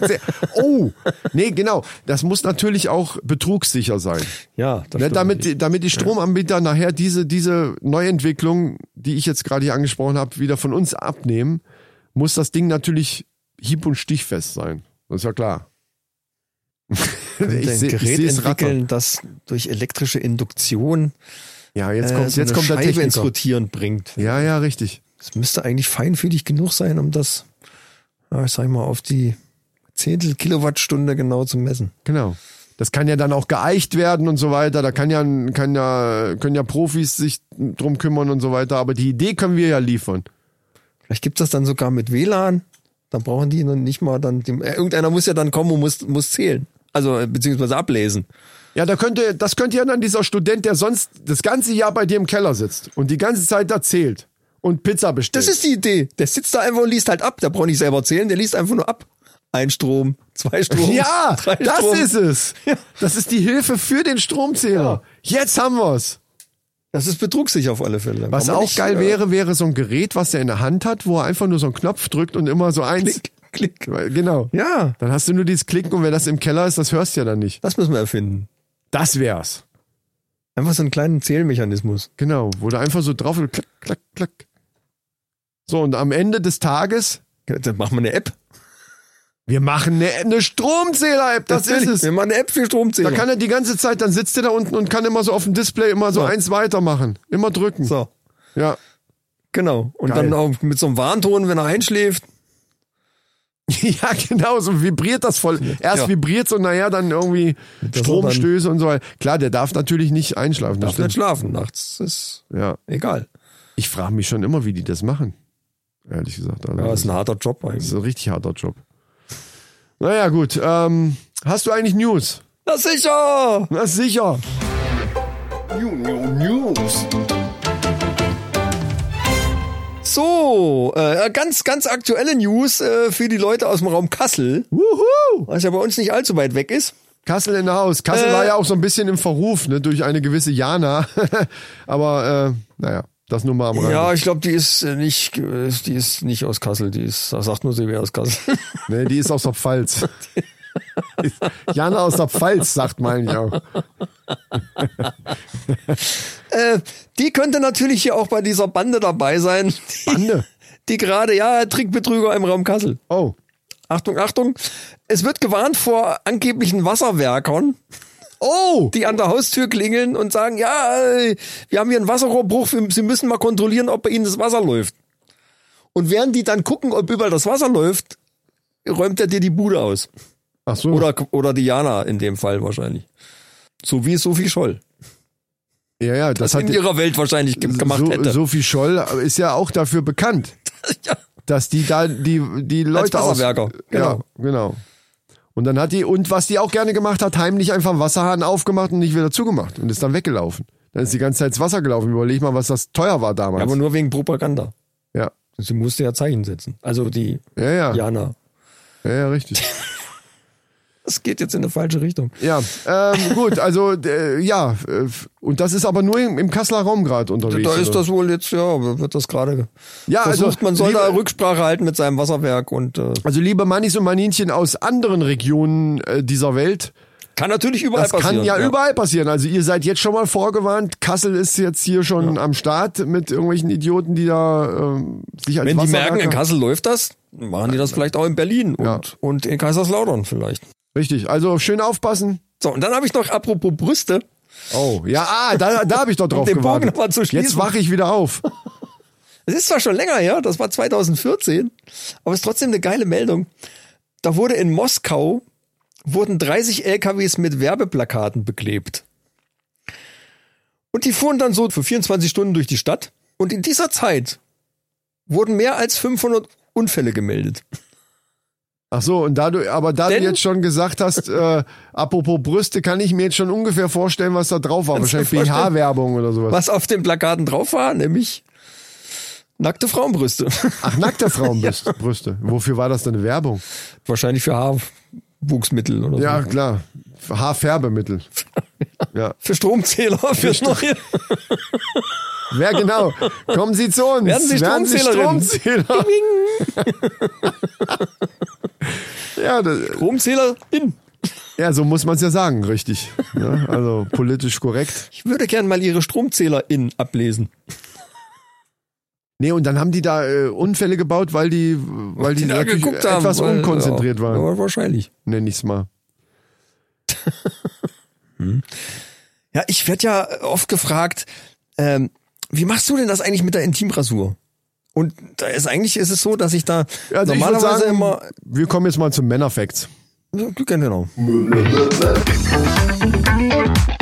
zäh- Oh, nee, genau. Das muss natürlich auch betrugssicher sein. Ja, das Ne, damit, die- damit die Stromanbieter nachher diese, diese Neuentwicklung, die ich jetzt gerade hier angesprochen habe, wieder von uns abnehmen, muss das Ding natürlich hieb- und stichfest sein. Das ist ja klar. ein seh- Gerät seh's entwickeln, das durch elektrische Induktion Ja, jetzt äh, kommt, so jetzt kommt der Scheibe ins Techniker. Rotieren bringt. Ja, ja, richtig. Es müsste eigentlich feinfühlig genug sein, um das, ich sag mal, auf die Zehntel Kilowattstunde genau zu messen. Genau. Das kann ja dann auch geeicht werden und so weiter. Da kann ja, kann ja, können ja Profis sich drum kümmern und so weiter. Aber die Idee können wir ja liefern. Vielleicht gibt das dann sogar mit WLAN. Dann brauchen die noch nicht mal dann, die, äh, irgendeiner muss ja dann kommen und muss, muss zählen. Also, äh, beziehungsweise ablesen. Ja, da könnte, das könnte ja dann dieser Student, der sonst das ganze Jahr bei dir im Keller sitzt und die ganze Zeit da zählt und Pizza bestellt. Das ist die Idee. Der sitzt da einfach und liest halt ab. Der braucht nicht selber zählen, der liest einfach nur ab. Ein Strom, zwei Strom. (laughs) ja, drei das Strom. ist es. (laughs) Das ist die Hilfe für den Stromzähler. Jetzt haben wir's. Das ist betrugssicher auf alle Fälle. Was auch nicht, geil äh, wäre, wäre so ein Gerät, was er in der Hand hat, wo er einfach nur so einen Knopf drückt und immer so eins. Klick, klick. Genau. Ja, Dann hast du nur dieses Klicken und wenn das im Keller ist, das hörst du ja dann nicht. das müssen wir erfinden. Das wär's. Einfach so einen kleinen Zählmechanismus. Genau, wo du einfach so drauf und klack, klack, klack. So, und am Ende des Tages, Dann machen wir eine App. wir machen eine, eine Stromzähler-App, das Natürlich. ist es. Wir machen eine App für Stromzähler. Da kann er die ganze Zeit, dann sitzt er da unten und kann immer so auf dem Display immer so So. eins weitermachen. Immer drücken. so, Ja. genau. Und Geil. dann auch mit so einem Warnton, wenn er einschläft. (laughs) Ja, genau, so vibriert das voll. Erst Ja. vibriert und naja, dann irgendwie Das Stromstöße und so weiter. Klar, der darf natürlich nicht einschlafen. Das Darf nicht schlafen nachts. Ist Ja. egal. Ich frage mich schon immer, wie die das machen. Ehrlich gesagt. Also, Ja, das ist ein harter Job das eigentlich. ist ein richtig harter Job. Naja, gut. Ähm, hast du eigentlich News? Na sicher! Na sicher. So, äh, ganz, ganz aktuelle News äh, für die Leute aus dem Raum Kassel, Wuhu! was ja bei uns nicht allzu weit weg ist. Kassel in der Haus. Kassel Äh. war ja auch so ein bisschen im Verruf, ne, durch eine gewisse Jana. (laughs) Aber äh, naja, das nur mal am Rande. Ja, ich glaube, die ist äh, nicht, äh, die ist nicht aus Kassel, die ist, da sagt nur sie wäre aus Kassel. (laughs) Nee, die ist aus der Pfalz. (laughs) Jana aus der Pfalz, sagt man ja auch. äh, die könnte natürlich hier auch bei dieser Bande dabei sein. Die, Bande? Die gerade, ja, Trickbetrüger im Raum Kassel. Oh, Achtung, Achtung. Es wird gewarnt vor angeblichen Wasserwerkern, oh, die an der Haustür klingeln und sagen, ja, äh, wir haben hier einen Wasserrohrbruch, Sie müssen mal kontrollieren, ob bei Ihnen das Wasser läuft. Und während die dann gucken, ob überall das Wasser läuft, räumt er dir die Bude aus. ach so. Oder, oder Diana in dem Fall wahrscheinlich. So wie Sophie Scholl. ja, ja, das, Das in hat ihrer Welt wahrscheinlich ge- gemacht so, hätte. Sophie Scholl ist ja auch dafür bekannt, (laughs) ja. dass die da die die Leute aus genau. Ja, genau. Und dann hat die und was die auch gerne gemacht hat, heimlich einfach einen Wasserhahn aufgemacht und nicht wieder zugemacht und ist dann weggelaufen. Dann ist die ganze Zeit ins Wasser gelaufen. Überleg mal, was das teuer war damals. Aber nur wegen Propaganda. ja. Sie musste ja Zeichen setzen. Also die Ja, ja, ja, Jana. ja, richtig. (laughs) Das geht jetzt in eine falsche Richtung. Ja, ähm, (laughs) gut, also äh, ja, äh, und das ist aber nur im, im Kasseler Raum gerade unterwegs. Da ist oder? das wohl jetzt, ja, wird das gerade Ja, also, versucht. Man soll liebe- da Rücksprache halten mit seinem Wasserwerk und äh, Also liebe Mannis und Maninchen aus anderen Regionen äh, dieser Welt, kann natürlich überall das passieren. kann ja, überall passieren. Also ihr seid jetzt schon mal vorgewarnt. Kassel ist jetzt hier schon am Start mit irgendwelchen Idioten, die da ähm, sich als Wenn die merken, in Kassel läuft das, machen die das vielleicht auch in Berlin und, Ja. und in Kaiserslautern vielleicht. Richtig, also schön aufpassen. So, und dann habe ich noch, apropos Brüste, Oh, ja, ah, da, da habe ich doch (laughs) drauf den Bogen gewartet. Jetzt wache ich wieder auf. (laughs) Es ist zwar schon länger her, das war 2014, aber es ist trotzdem eine geile Meldung. Da wurde in Moskau wurden 30 LKWs mit Werbeplakaten beklebt. Und die fuhren dann so für 24 Stunden durch die Stadt. Und in dieser Zeit wurden mehr als 500 Unfälle gemeldet. Ach so, und da du, aber da Denn- du jetzt schon gesagt hast, äh, apropos Brüste, kann ich mir jetzt schon ungefähr vorstellen, was da drauf war. Wahrscheinlich? BH-Werbung oder sowas. Was auf den Plakaten drauf war, nämlich nackte Frauenbrüste. Ach, nackte (laughs) Frauenbrüste. Brüste. Wofür war das denn eine Werbung? Wahrscheinlich für Haarwuchsmittel oder Ja, so. klar. Haarfärbemittel. (laughs) Ja. Für Stromzähler, für neue. (laughs) Wer genau? Kommen Sie zu uns. Werden Sie Stromzählerin? Stromzähler. (laughs) ja, das, Stromzähler in. ja, so muss man es ja sagen, richtig. Ja, also politisch korrekt. Ich würde gern mal ihre Stromzähler in ablesen. Nee, und dann haben die da äh, Unfälle gebaut, weil die, weil die, natürlich haben, etwas weil- unkonzentriert ja, waren. Ja, wahrscheinlich. Nenn ich's mal. (laughs) Ja, ich werde ja oft gefragt, ähm, wie machst du denn das eigentlich mit der Intimrasur? Und da ist eigentlich ist es so, dass ich da Also ich normalerweise sagen, immer wir kommen jetzt mal zum Männerfacts. Genau.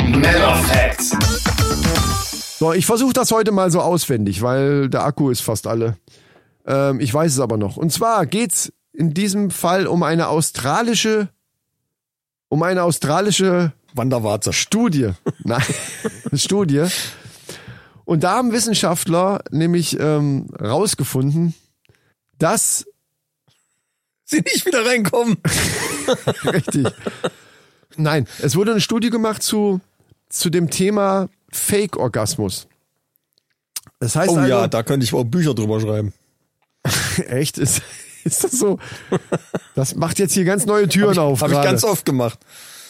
Männerfacts. So, ich versuche das heute mal so auswendig, weil der Akku ist fast alle. Ähm, ich weiß es aber noch. Und zwar geht's in diesem Fall um eine australische, um eine australische Wanderwarze. Studie. (laughs) Nein, Studie. Und da haben Wissenschaftler nämlich ähm, rausgefunden, dass Sie nicht wieder reinkommen. (laughs) Richtig. Nein, es wurde eine Studie gemacht zu, zu dem Thema Fake-Orgasmus. Das heißt Oh also, ja, da könnte ich auch Bücher drüber schreiben. (laughs) echt, ist, ist das so? Das macht jetzt hier ganz neue Türen auf. Habe ich ganz oft gemacht.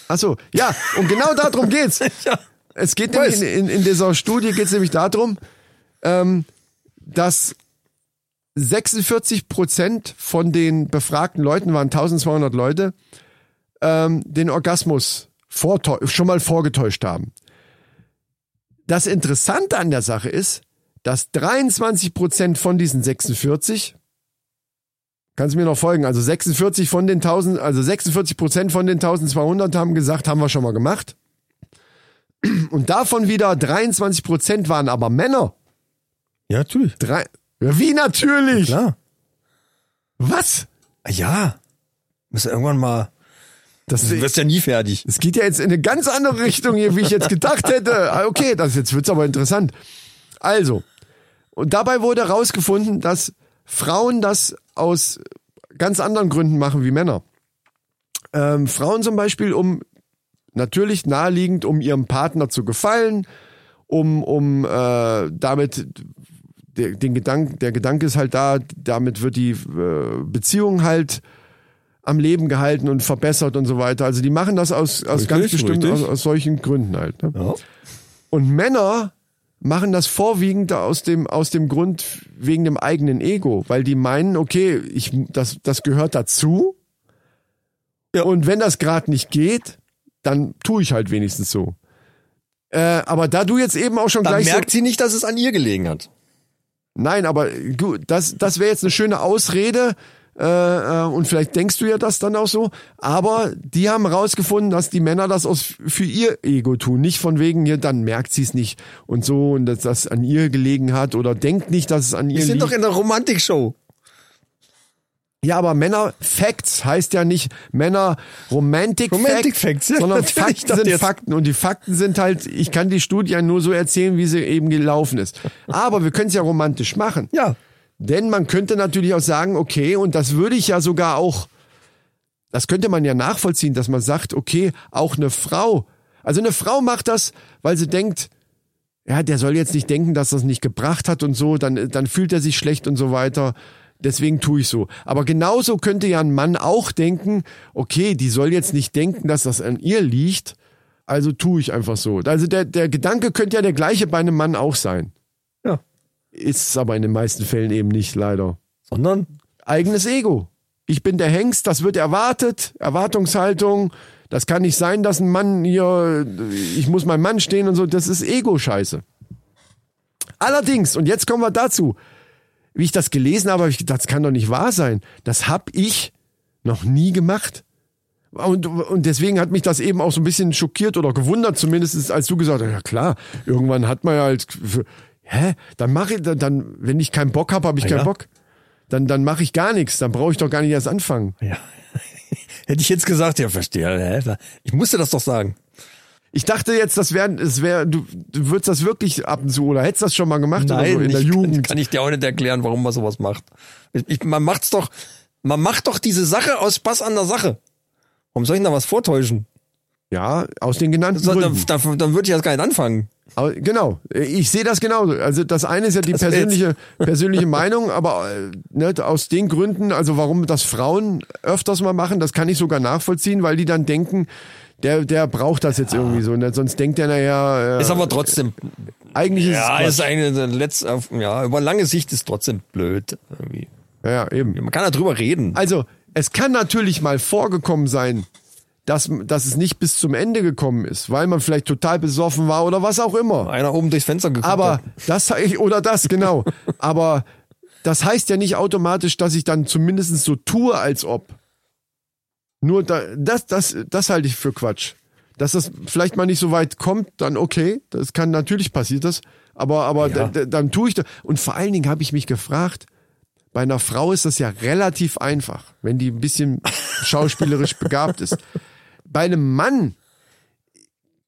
Ach so, ja, und genau darum geht's. (laughs) Ja. Es geht nämlich in, in, in dieser Studie geht's nämlich darum, ähm, dass 46 Prozent von den befragten Leuten, waren 1200 Leute, ähm, den Orgasmus schon mal vorgetäuscht haben. Das Interessante an der Sache ist, dass 23 Prozent von diesen 46 Kannst du mir noch folgen? Also 46 von den 1000, also 46 Prozent von den 1200 haben gesagt, haben wir schon mal gemacht. (clears throat) Und davon wieder 23 Prozent waren aber Männer. Ja, natürlich. Drei, ja, wie natürlich? Klar. Was? Ja. Muss ja irgendwann mal. Das, Du wirst ja nie fertig. es geht ja jetzt in eine ganz andere Richtung hier, wie ich jetzt gedacht hätte. Ah, Okay, das jetzt wird's aber interessant. Also, und dabei wurde herausgefunden, dass Frauen das aus ganz anderen Gründen machen wie Männer. Ähm, Frauen zum Beispiel, um natürlich naheliegend, um ihrem Partner zu gefallen, um, um äh, damit der, den Gedanken, der Gedanke ist halt da, damit wird die äh, Beziehung halt am Leben gehalten und verbessert und so weiter. Also die machen das aus, aus Richtig, ganz bestimmten, aus, aus solchen Gründen halt. Ne? Ja. Und Männer machen das vorwiegend aus dem, aus dem Grund wegen dem eigenen Ego, weil die meinen, okay, ich, das, das gehört dazu. Ja. Und wenn das gerade nicht geht, dann tue ich halt wenigstens so. Äh, aber da du jetzt eben auch schon Dann gleich so, merkt sie nicht, dass es an ihr gelegen hat. Nein, aber du, das, das wäre jetzt eine schöne Ausrede. Äh, äh, und vielleicht denkst du ja das dann auch so. Aber die haben rausgefunden, dass die Männer das aus, für ihr Ego tun. Nicht von wegen, hier, dann merkt sie es nicht und so und dass das an ihr gelegen hat oder denkt nicht, dass es an ihr Wir sind liegt. doch in der Romantikshow. Ja, aber Männer Facts heißt ja nicht Männer Romantic, Romantic Facts, Facts, ja, sondern Fakten sind jetzt- Fakten und die Fakten sind halt, ich kann die Studie ja nur so erzählen, wie sie eben gelaufen ist. Aber wir können es ja romantisch machen. Ja. Denn man könnte natürlich auch sagen, okay, und das würde ich ja sogar auch, das könnte man ja nachvollziehen, dass man sagt, okay, auch eine Frau, also eine Frau macht das, weil sie denkt, ja, der soll jetzt nicht denken, dass das nicht gebracht hat und so, dann, dann fühlt er sich schlecht und so weiter. Deswegen tue ich so. Aber genauso könnte ja ein Mann auch denken, okay, die soll jetzt nicht denken, dass das an ihr liegt, also tue ich einfach so. Also der, der Gedanke könnte ja der gleiche bei einem Mann auch sein. Ja. Ist es aber in den meisten Fällen eben nicht, leider. Sondern Eigenes Ego. Ich bin der Hengst, das wird erwartet, Erwartungshaltung. Das kann nicht sein, dass ein Mann hier, ich muss meinem Mann stehen und so, das ist Ego-Scheiße. Allerdings, und jetzt kommen wir dazu, wie ich das gelesen habe, habe ich gedacht, das kann doch nicht wahr sein. Das habe ich noch nie gemacht. Und, und deswegen hat mich das eben auch so ein bisschen schockiert oder gewundert, zumindest als du gesagt hast, ja klar, irgendwann hat man ja halt, hä, dann mache ich, dann, wenn ich keinen Bock habe, habe ich Ah, keinen ja? Bock. Dann, dann mache ich gar nichts, dann brauche ich doch gar nicht erst anfangen. Ja. (laughs) Hätte ich jetzt gesagt, ja, verstehe. Ich musste das doch sagen. Ich dachte jetzt, das wäre, es wäre, du, du würdest das wirklich ab und zu oder hättest das schon mal gemacht oder so in der ich Jugend. Kann, kann ich dir auch nicht erklären, warum man sowas macht. Ich, man macht's doch, man macht doch diese Sache aus Spaß an der Sache. Warum soll ich denn da was vortäuschen? Ja, aus den genannten So, dann, Gründen. dann, dann würde ich jetzt gar nicht anfangen. Aber genau, ich sehe das genauso. Also das eine ist ja die Das persönliche, (laughs) persönliche Meinung, aber äh, ne, aus den Gründen, also warum das Frauen öfters mal machen, das kann ich sogar nachvollziehen, weil die dann denken, der, der braucht das jetzt irgendwie so. Ne? Sonst denkt der nachher, äh, Ist aber trotzdem, eigentlich ist ja, es ist eine letzte, ja, über lange Sicht ist trotzdem blöd. Irgendwie. Quatsch. ja, eben. Man kann da drüber reden. Also, es kann natürlich mal vorgekommen sein, dass, dass es nicht bis zum Ende gekommen ist, weil man vielleicht total besoffen war oder was auch immer. Einer oben durchs Fenster geguckt Aber hat. das (laughs) oder das, genau. (laughs) Aber das heißt ja nicht automatisch, dass ich dann zumindest so tue, als ob. Nur da, das, das, das halte ich für Quatsch. Dass das vielleicht mal nicht so weit kommt, dann okay. Das kann natürlich passiert das. Aber, aber Ja. da, da, dann tue ich das. Und vor allen Dingen habe ich mich gefragt, bei einer Frau ist das ja relativ einfach, wenn die ein bisschen schauspielerisch (laughs) begabt ist. Bei einem Mann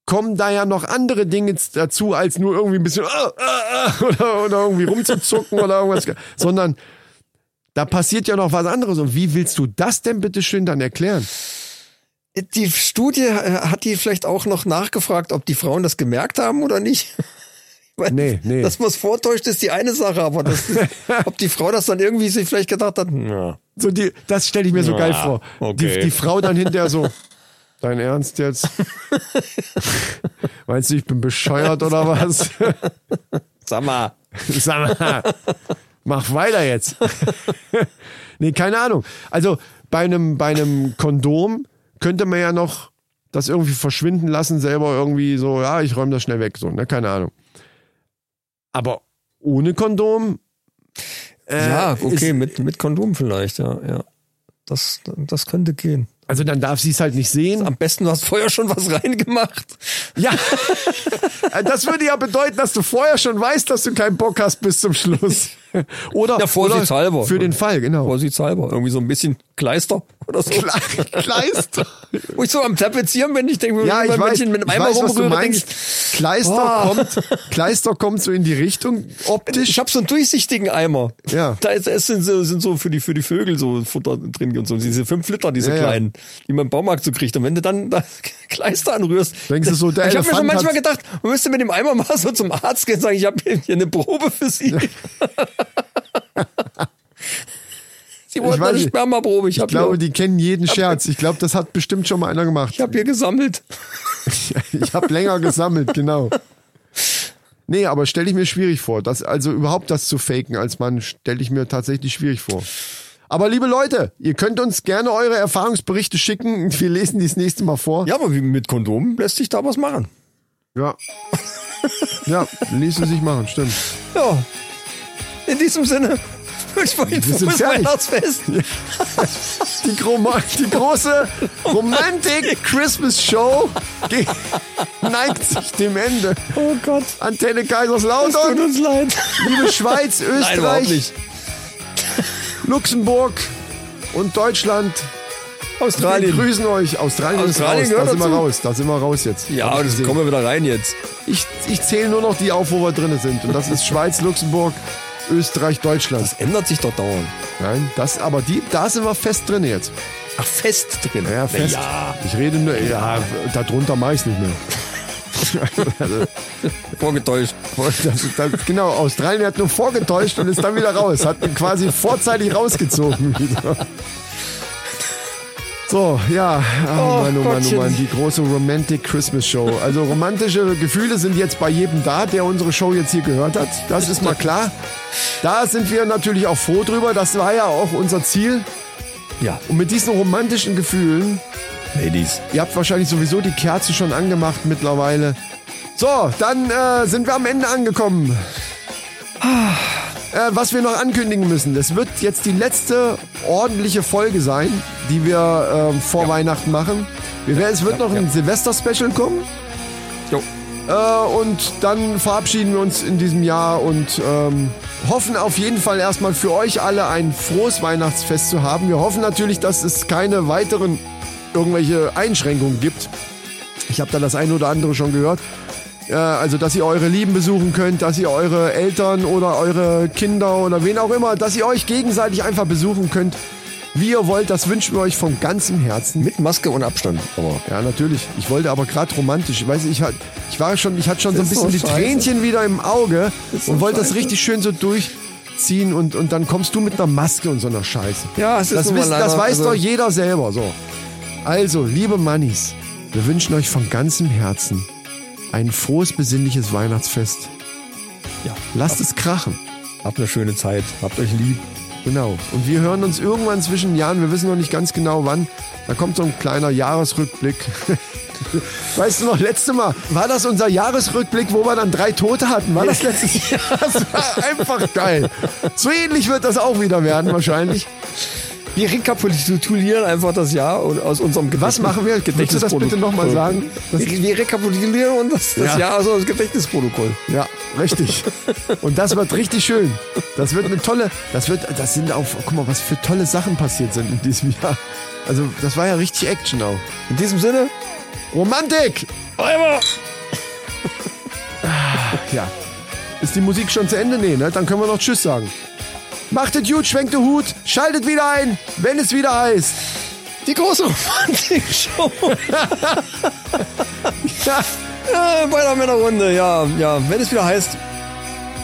kommen da ja noch andere Dinge dazu, als nur irgendwie ein bisschen ah, ah, ah, oder, oder irgendwie rumzuzucken oder irgendwas, sondern da passiert ja noch was anderes. Und wie willst du das denn bitte schön dann erklären? Die Studie, äh, hat die vielleicht auch noch nachgefragt, ob die Frauen das gemerkt haben oder nicht? (laughs) Ich weiß, Nee, nee. Dass man es vortäuscht, ist die eine Sache, aber das, (laughs) ob die Frau das dann irgendwie sich vielleicht gedacht hat, ja. So die, das stelle ich mir so Ja, geil vor. okay. Die, die Frau dann hinterher so, (laughs) dein Ernst jetzt? Meinst du, ich bin bescheuert oder was? Sag mal. Sag mal, mach weiter jetzt. (laughs) nee, keine Ahnung. Also bei einem, bei einem Kondom könnte man ja noch das irgendwie verschwinden lassen, selber irgendwie so, ja, ich räume das schnell weg, so, ne, keine Ahnung. Aber ohne Kondom, ja, ist- okay, mit, mit Kondom vielleicht, ja, ja. Das, das könnte gehen. Also dann darf sie es halt nicht sehen. Am besten, du hast vorher schon was (laughs) reingemacht. Ja, (laughs) das würde ja bedeuten, dass du vorher schon weißt, dass du keinen Bock hast bis zum Schluss. (laughs) Oder, Ja, vorsichtshalber. für den Fall, genau. Vorsichtshalber. Irgendwie so ein bisschen Kleister oder so. (laughs) Kleister. Wo ich so am Tapezieren bin, ich denke, Ja, ich wenn weiß, ich mit ich Eimer weiß was du rumrühre, denke meinst. ich, Kleister, Oh. kommt, Kleister kommt so in die Richtung optisch. ich habe so einen durchsichtigen Eimer. Ja. Da ist, es sind, so, sind so für die, für die Vögel so Futter drin und so. Diese fünf Liter, diese Ja, ja. kleinen, die man im Baumarkt so kriegt. Und wenn du dann da (laughs) Kleister anrührst, Denkst du so, der ich habe mir schon manchmal gedacht, man müsste mit dem Eimer mal so zum Arzt gehen und sagen, ich habe hier eine Probe für Sie. (laughs) Sie wollten weiß eine. Spermaprobe. Ich ich habe glaube, hier, die kennen jeden Scherz. Ich glaube, das hat bestimmt schon mal einer gemacht. ich hab hier gesammelt. (laughs) Ich habe länger gesammelt, genau. Nee, aber stelle ich mir schwierig vor. Das, also überhaupt das zu faken als Mann, stelle ich mir tatsächlich schwierig vor. Aber liebe Leute, ihr könnt uns gerne eure Erfahrungsberichte schicken. Wir lesen die das nächste Mal vor. Ja, aber wie mit Kondom lässt sich da was machen. Ja. Ja, ließe sich machen, stimmt. Ja. In diesem Sinne wünsche ich euch ein Wir frohes. Weihnachtsfest. Die, die große Romantic Christmas Show neigt sich dem Ende. Oh Gott. Antenne Tut Kaiserslautern, uns leid. liebe Schweiz, Nein, Österreich, nicht. Luxemburg und Deutschland. Wir Australien. grüßen euch. Australien, Australien ist raus. Da sind wir raus. Da sind wir raus jetzt. Ja, das kommen wir wieder rein jetzt. Ich, ich zähle nur noch die auf, wo wir drin sind. Und das ist Schweiz, Luxemburg, Österreich, Deutschland. Das ändert sich doch dauernd. Nein, das, aber die, da sind wir fest drin jetzt. Ach, fest drin. Ja, fest. Ja, Ich rede nur, ja, darunter mache ich nicht mehr. also, (laughs) vorgetäuscht. das, das, genau, Australien hat nur vorgetäuscht und ist dann wieder raus. Hat ihn quasi vorzeitig rausgezogen wieder. So, ja, oh, Oh, Mann, oh Mann, oh Gottchen. Mann, die große Romantic Christmas Show. Also romantische Gefühle sind jetzt bei jedem da, der unsere Show jetzt hier gehört hat. Das ist mal klar. Da sind wir natürlich auch froh drüber. Das war ja auch unser Ziel. Ja, Und mit diesen romantischen Gefühlen Ladies. Ihr habt wahrscheinlich sowieso die Kerze schon angemacht mittlerweile. So, dann äh, sind wir am Ende angekommen. Äh, was wir noch ankündigen müssen, das wird jetzt die letzte ordentliche Folge sein, die wir ähm, vor Weihnachten machen. Wir werden, es wird noch ein Silvester-Special kommen. Jo. Äh, und dann verabschieden wir uns in diesem Jahr und ähm, hoffen auf jeden Fall erstmal für euch alle ein frohes Weihnachtsfest zu haben. Wir hoffen natürlich, dass es keine weiteren irgendwelche Einschränkungen gibt. Ich habe da das eine oder andere schon gehört. Äh, also, dass ihr eure Lieben besuchen könnt, dass ihr eure Eltern oder eure Kinder oder wen auch immer, dass ihr euch gegenseitig einfach besuchen könnt, wie ihr wollt. Das wünschen wir euch von ganzem Herzen. Mit Maske und Abstand. Aber Ja, natürlich. Ich wollte aber gerade romantisch. Ich weiß, ich, hat, ich war schon, ich hatte schon so ein Das bisschen so die. Tränchen wieder im Auge so und wollte das richtig schön so durchziehen und, und dann kommst du mit einer Maske und so einer Scheiße. Ja, es ist das, wisst, das leider- weiß also- doch jeder selber. So. Also, liebe Mannis, wir wünschen euch von ganzem Herzen ein frohes, besinnliches Weihnachtsfest. ja, Lasst es krachen. habt eine schöne Zeit. Habt euch lieb. Genau. Und wir hören uns irgendwann zwischen den Jahren, wir wissen noch nicht ganz genau wann. Da kommt so ein kleiner Jahresrückblick. (laughs) Weißt du noch, letzte Mal, war das unser Jahresrückblick, wo wir dann drei Tote hatten? War das (laughs) letztes Jahr? Das war einfach geil. So ähnlich wird das auch wieder werden, wahrscheinlich. Wir rekapitulieren einfach das Jahr und aus unserem Gedächtnis. Was machen wir? Willst du das bitte nochmal sagen? Wir, wir rekapitulieren das, das Ja. Jahr aus unserem Gedächtnisprotokoll. ja, richtig. Und das wird richtig schön. Das wird eine tolle, das wird, das sind auch, guck mal, was für tolle Sachen passiert sind in diesem Jahr. Also, das war ja richtig Action auch. In diesem Sinne, Romantik! Räuber! Ja. Ist die Musik schon zu Ende? Nee, ne? Dann können wir noch Tschüss sagen. Macht es gut, schwenkt den Hut, schaltet wieder ein, wenn es wieder heißt. Die große Romantik-Show. (laughs) Ja, ja, bei der Männerrunde, ja, ja. Wenn es wieder heißt,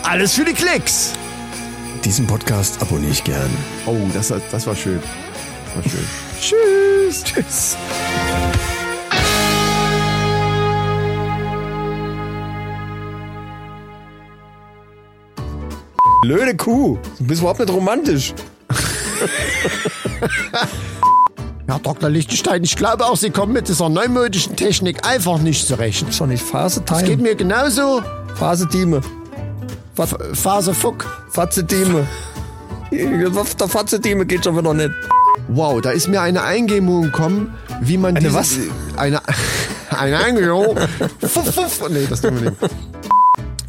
alles für die Klicks. diesen Podcast abonniere ich gern. Oh, das, das war schön. Das war schön. Tschüss. Tschüss. Blöde Kuh. Du bist überhaupt nicht romantisch. (laughs) Herr Dr. Lichtenstein, ich glaube auch, Sie kommen mit dieser neumodischen Technik einfach nicht zurecht. Ist doch nicht Phase Es geht Time. mir genauso. Phase Time. Phase Fuck. Fatze Time. (laughs) Der Fazitime geht schon wieder nicht. Wow, da ist mir eine Eingebung gekommen, wie man Eine diese- was? Eine, (laughs) eine Eingebung. fuff, fuff. Nee, das tun wir nicht.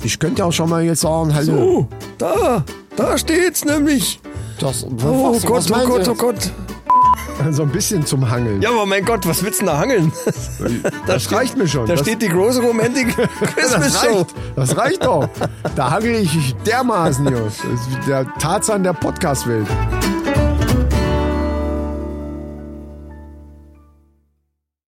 Ich könnte auch schon mal jetzt sagen, hallo. Oh, da, da steht's nämlich. Das, Oh was, Gott, was oh Gott, oh Gott. So ein bisschen zum Hangeln. Ja, aber mein Gott, was willst du denn da hangeln? (laughs) das steht- reicht mir schon. Da das, steht die große Romantic (laughs) Christmas das Show. reicht, das reicht doch. Da hangel ich dermaßen, Jungs. Das ist Der Tarzan der Podcast-Welt.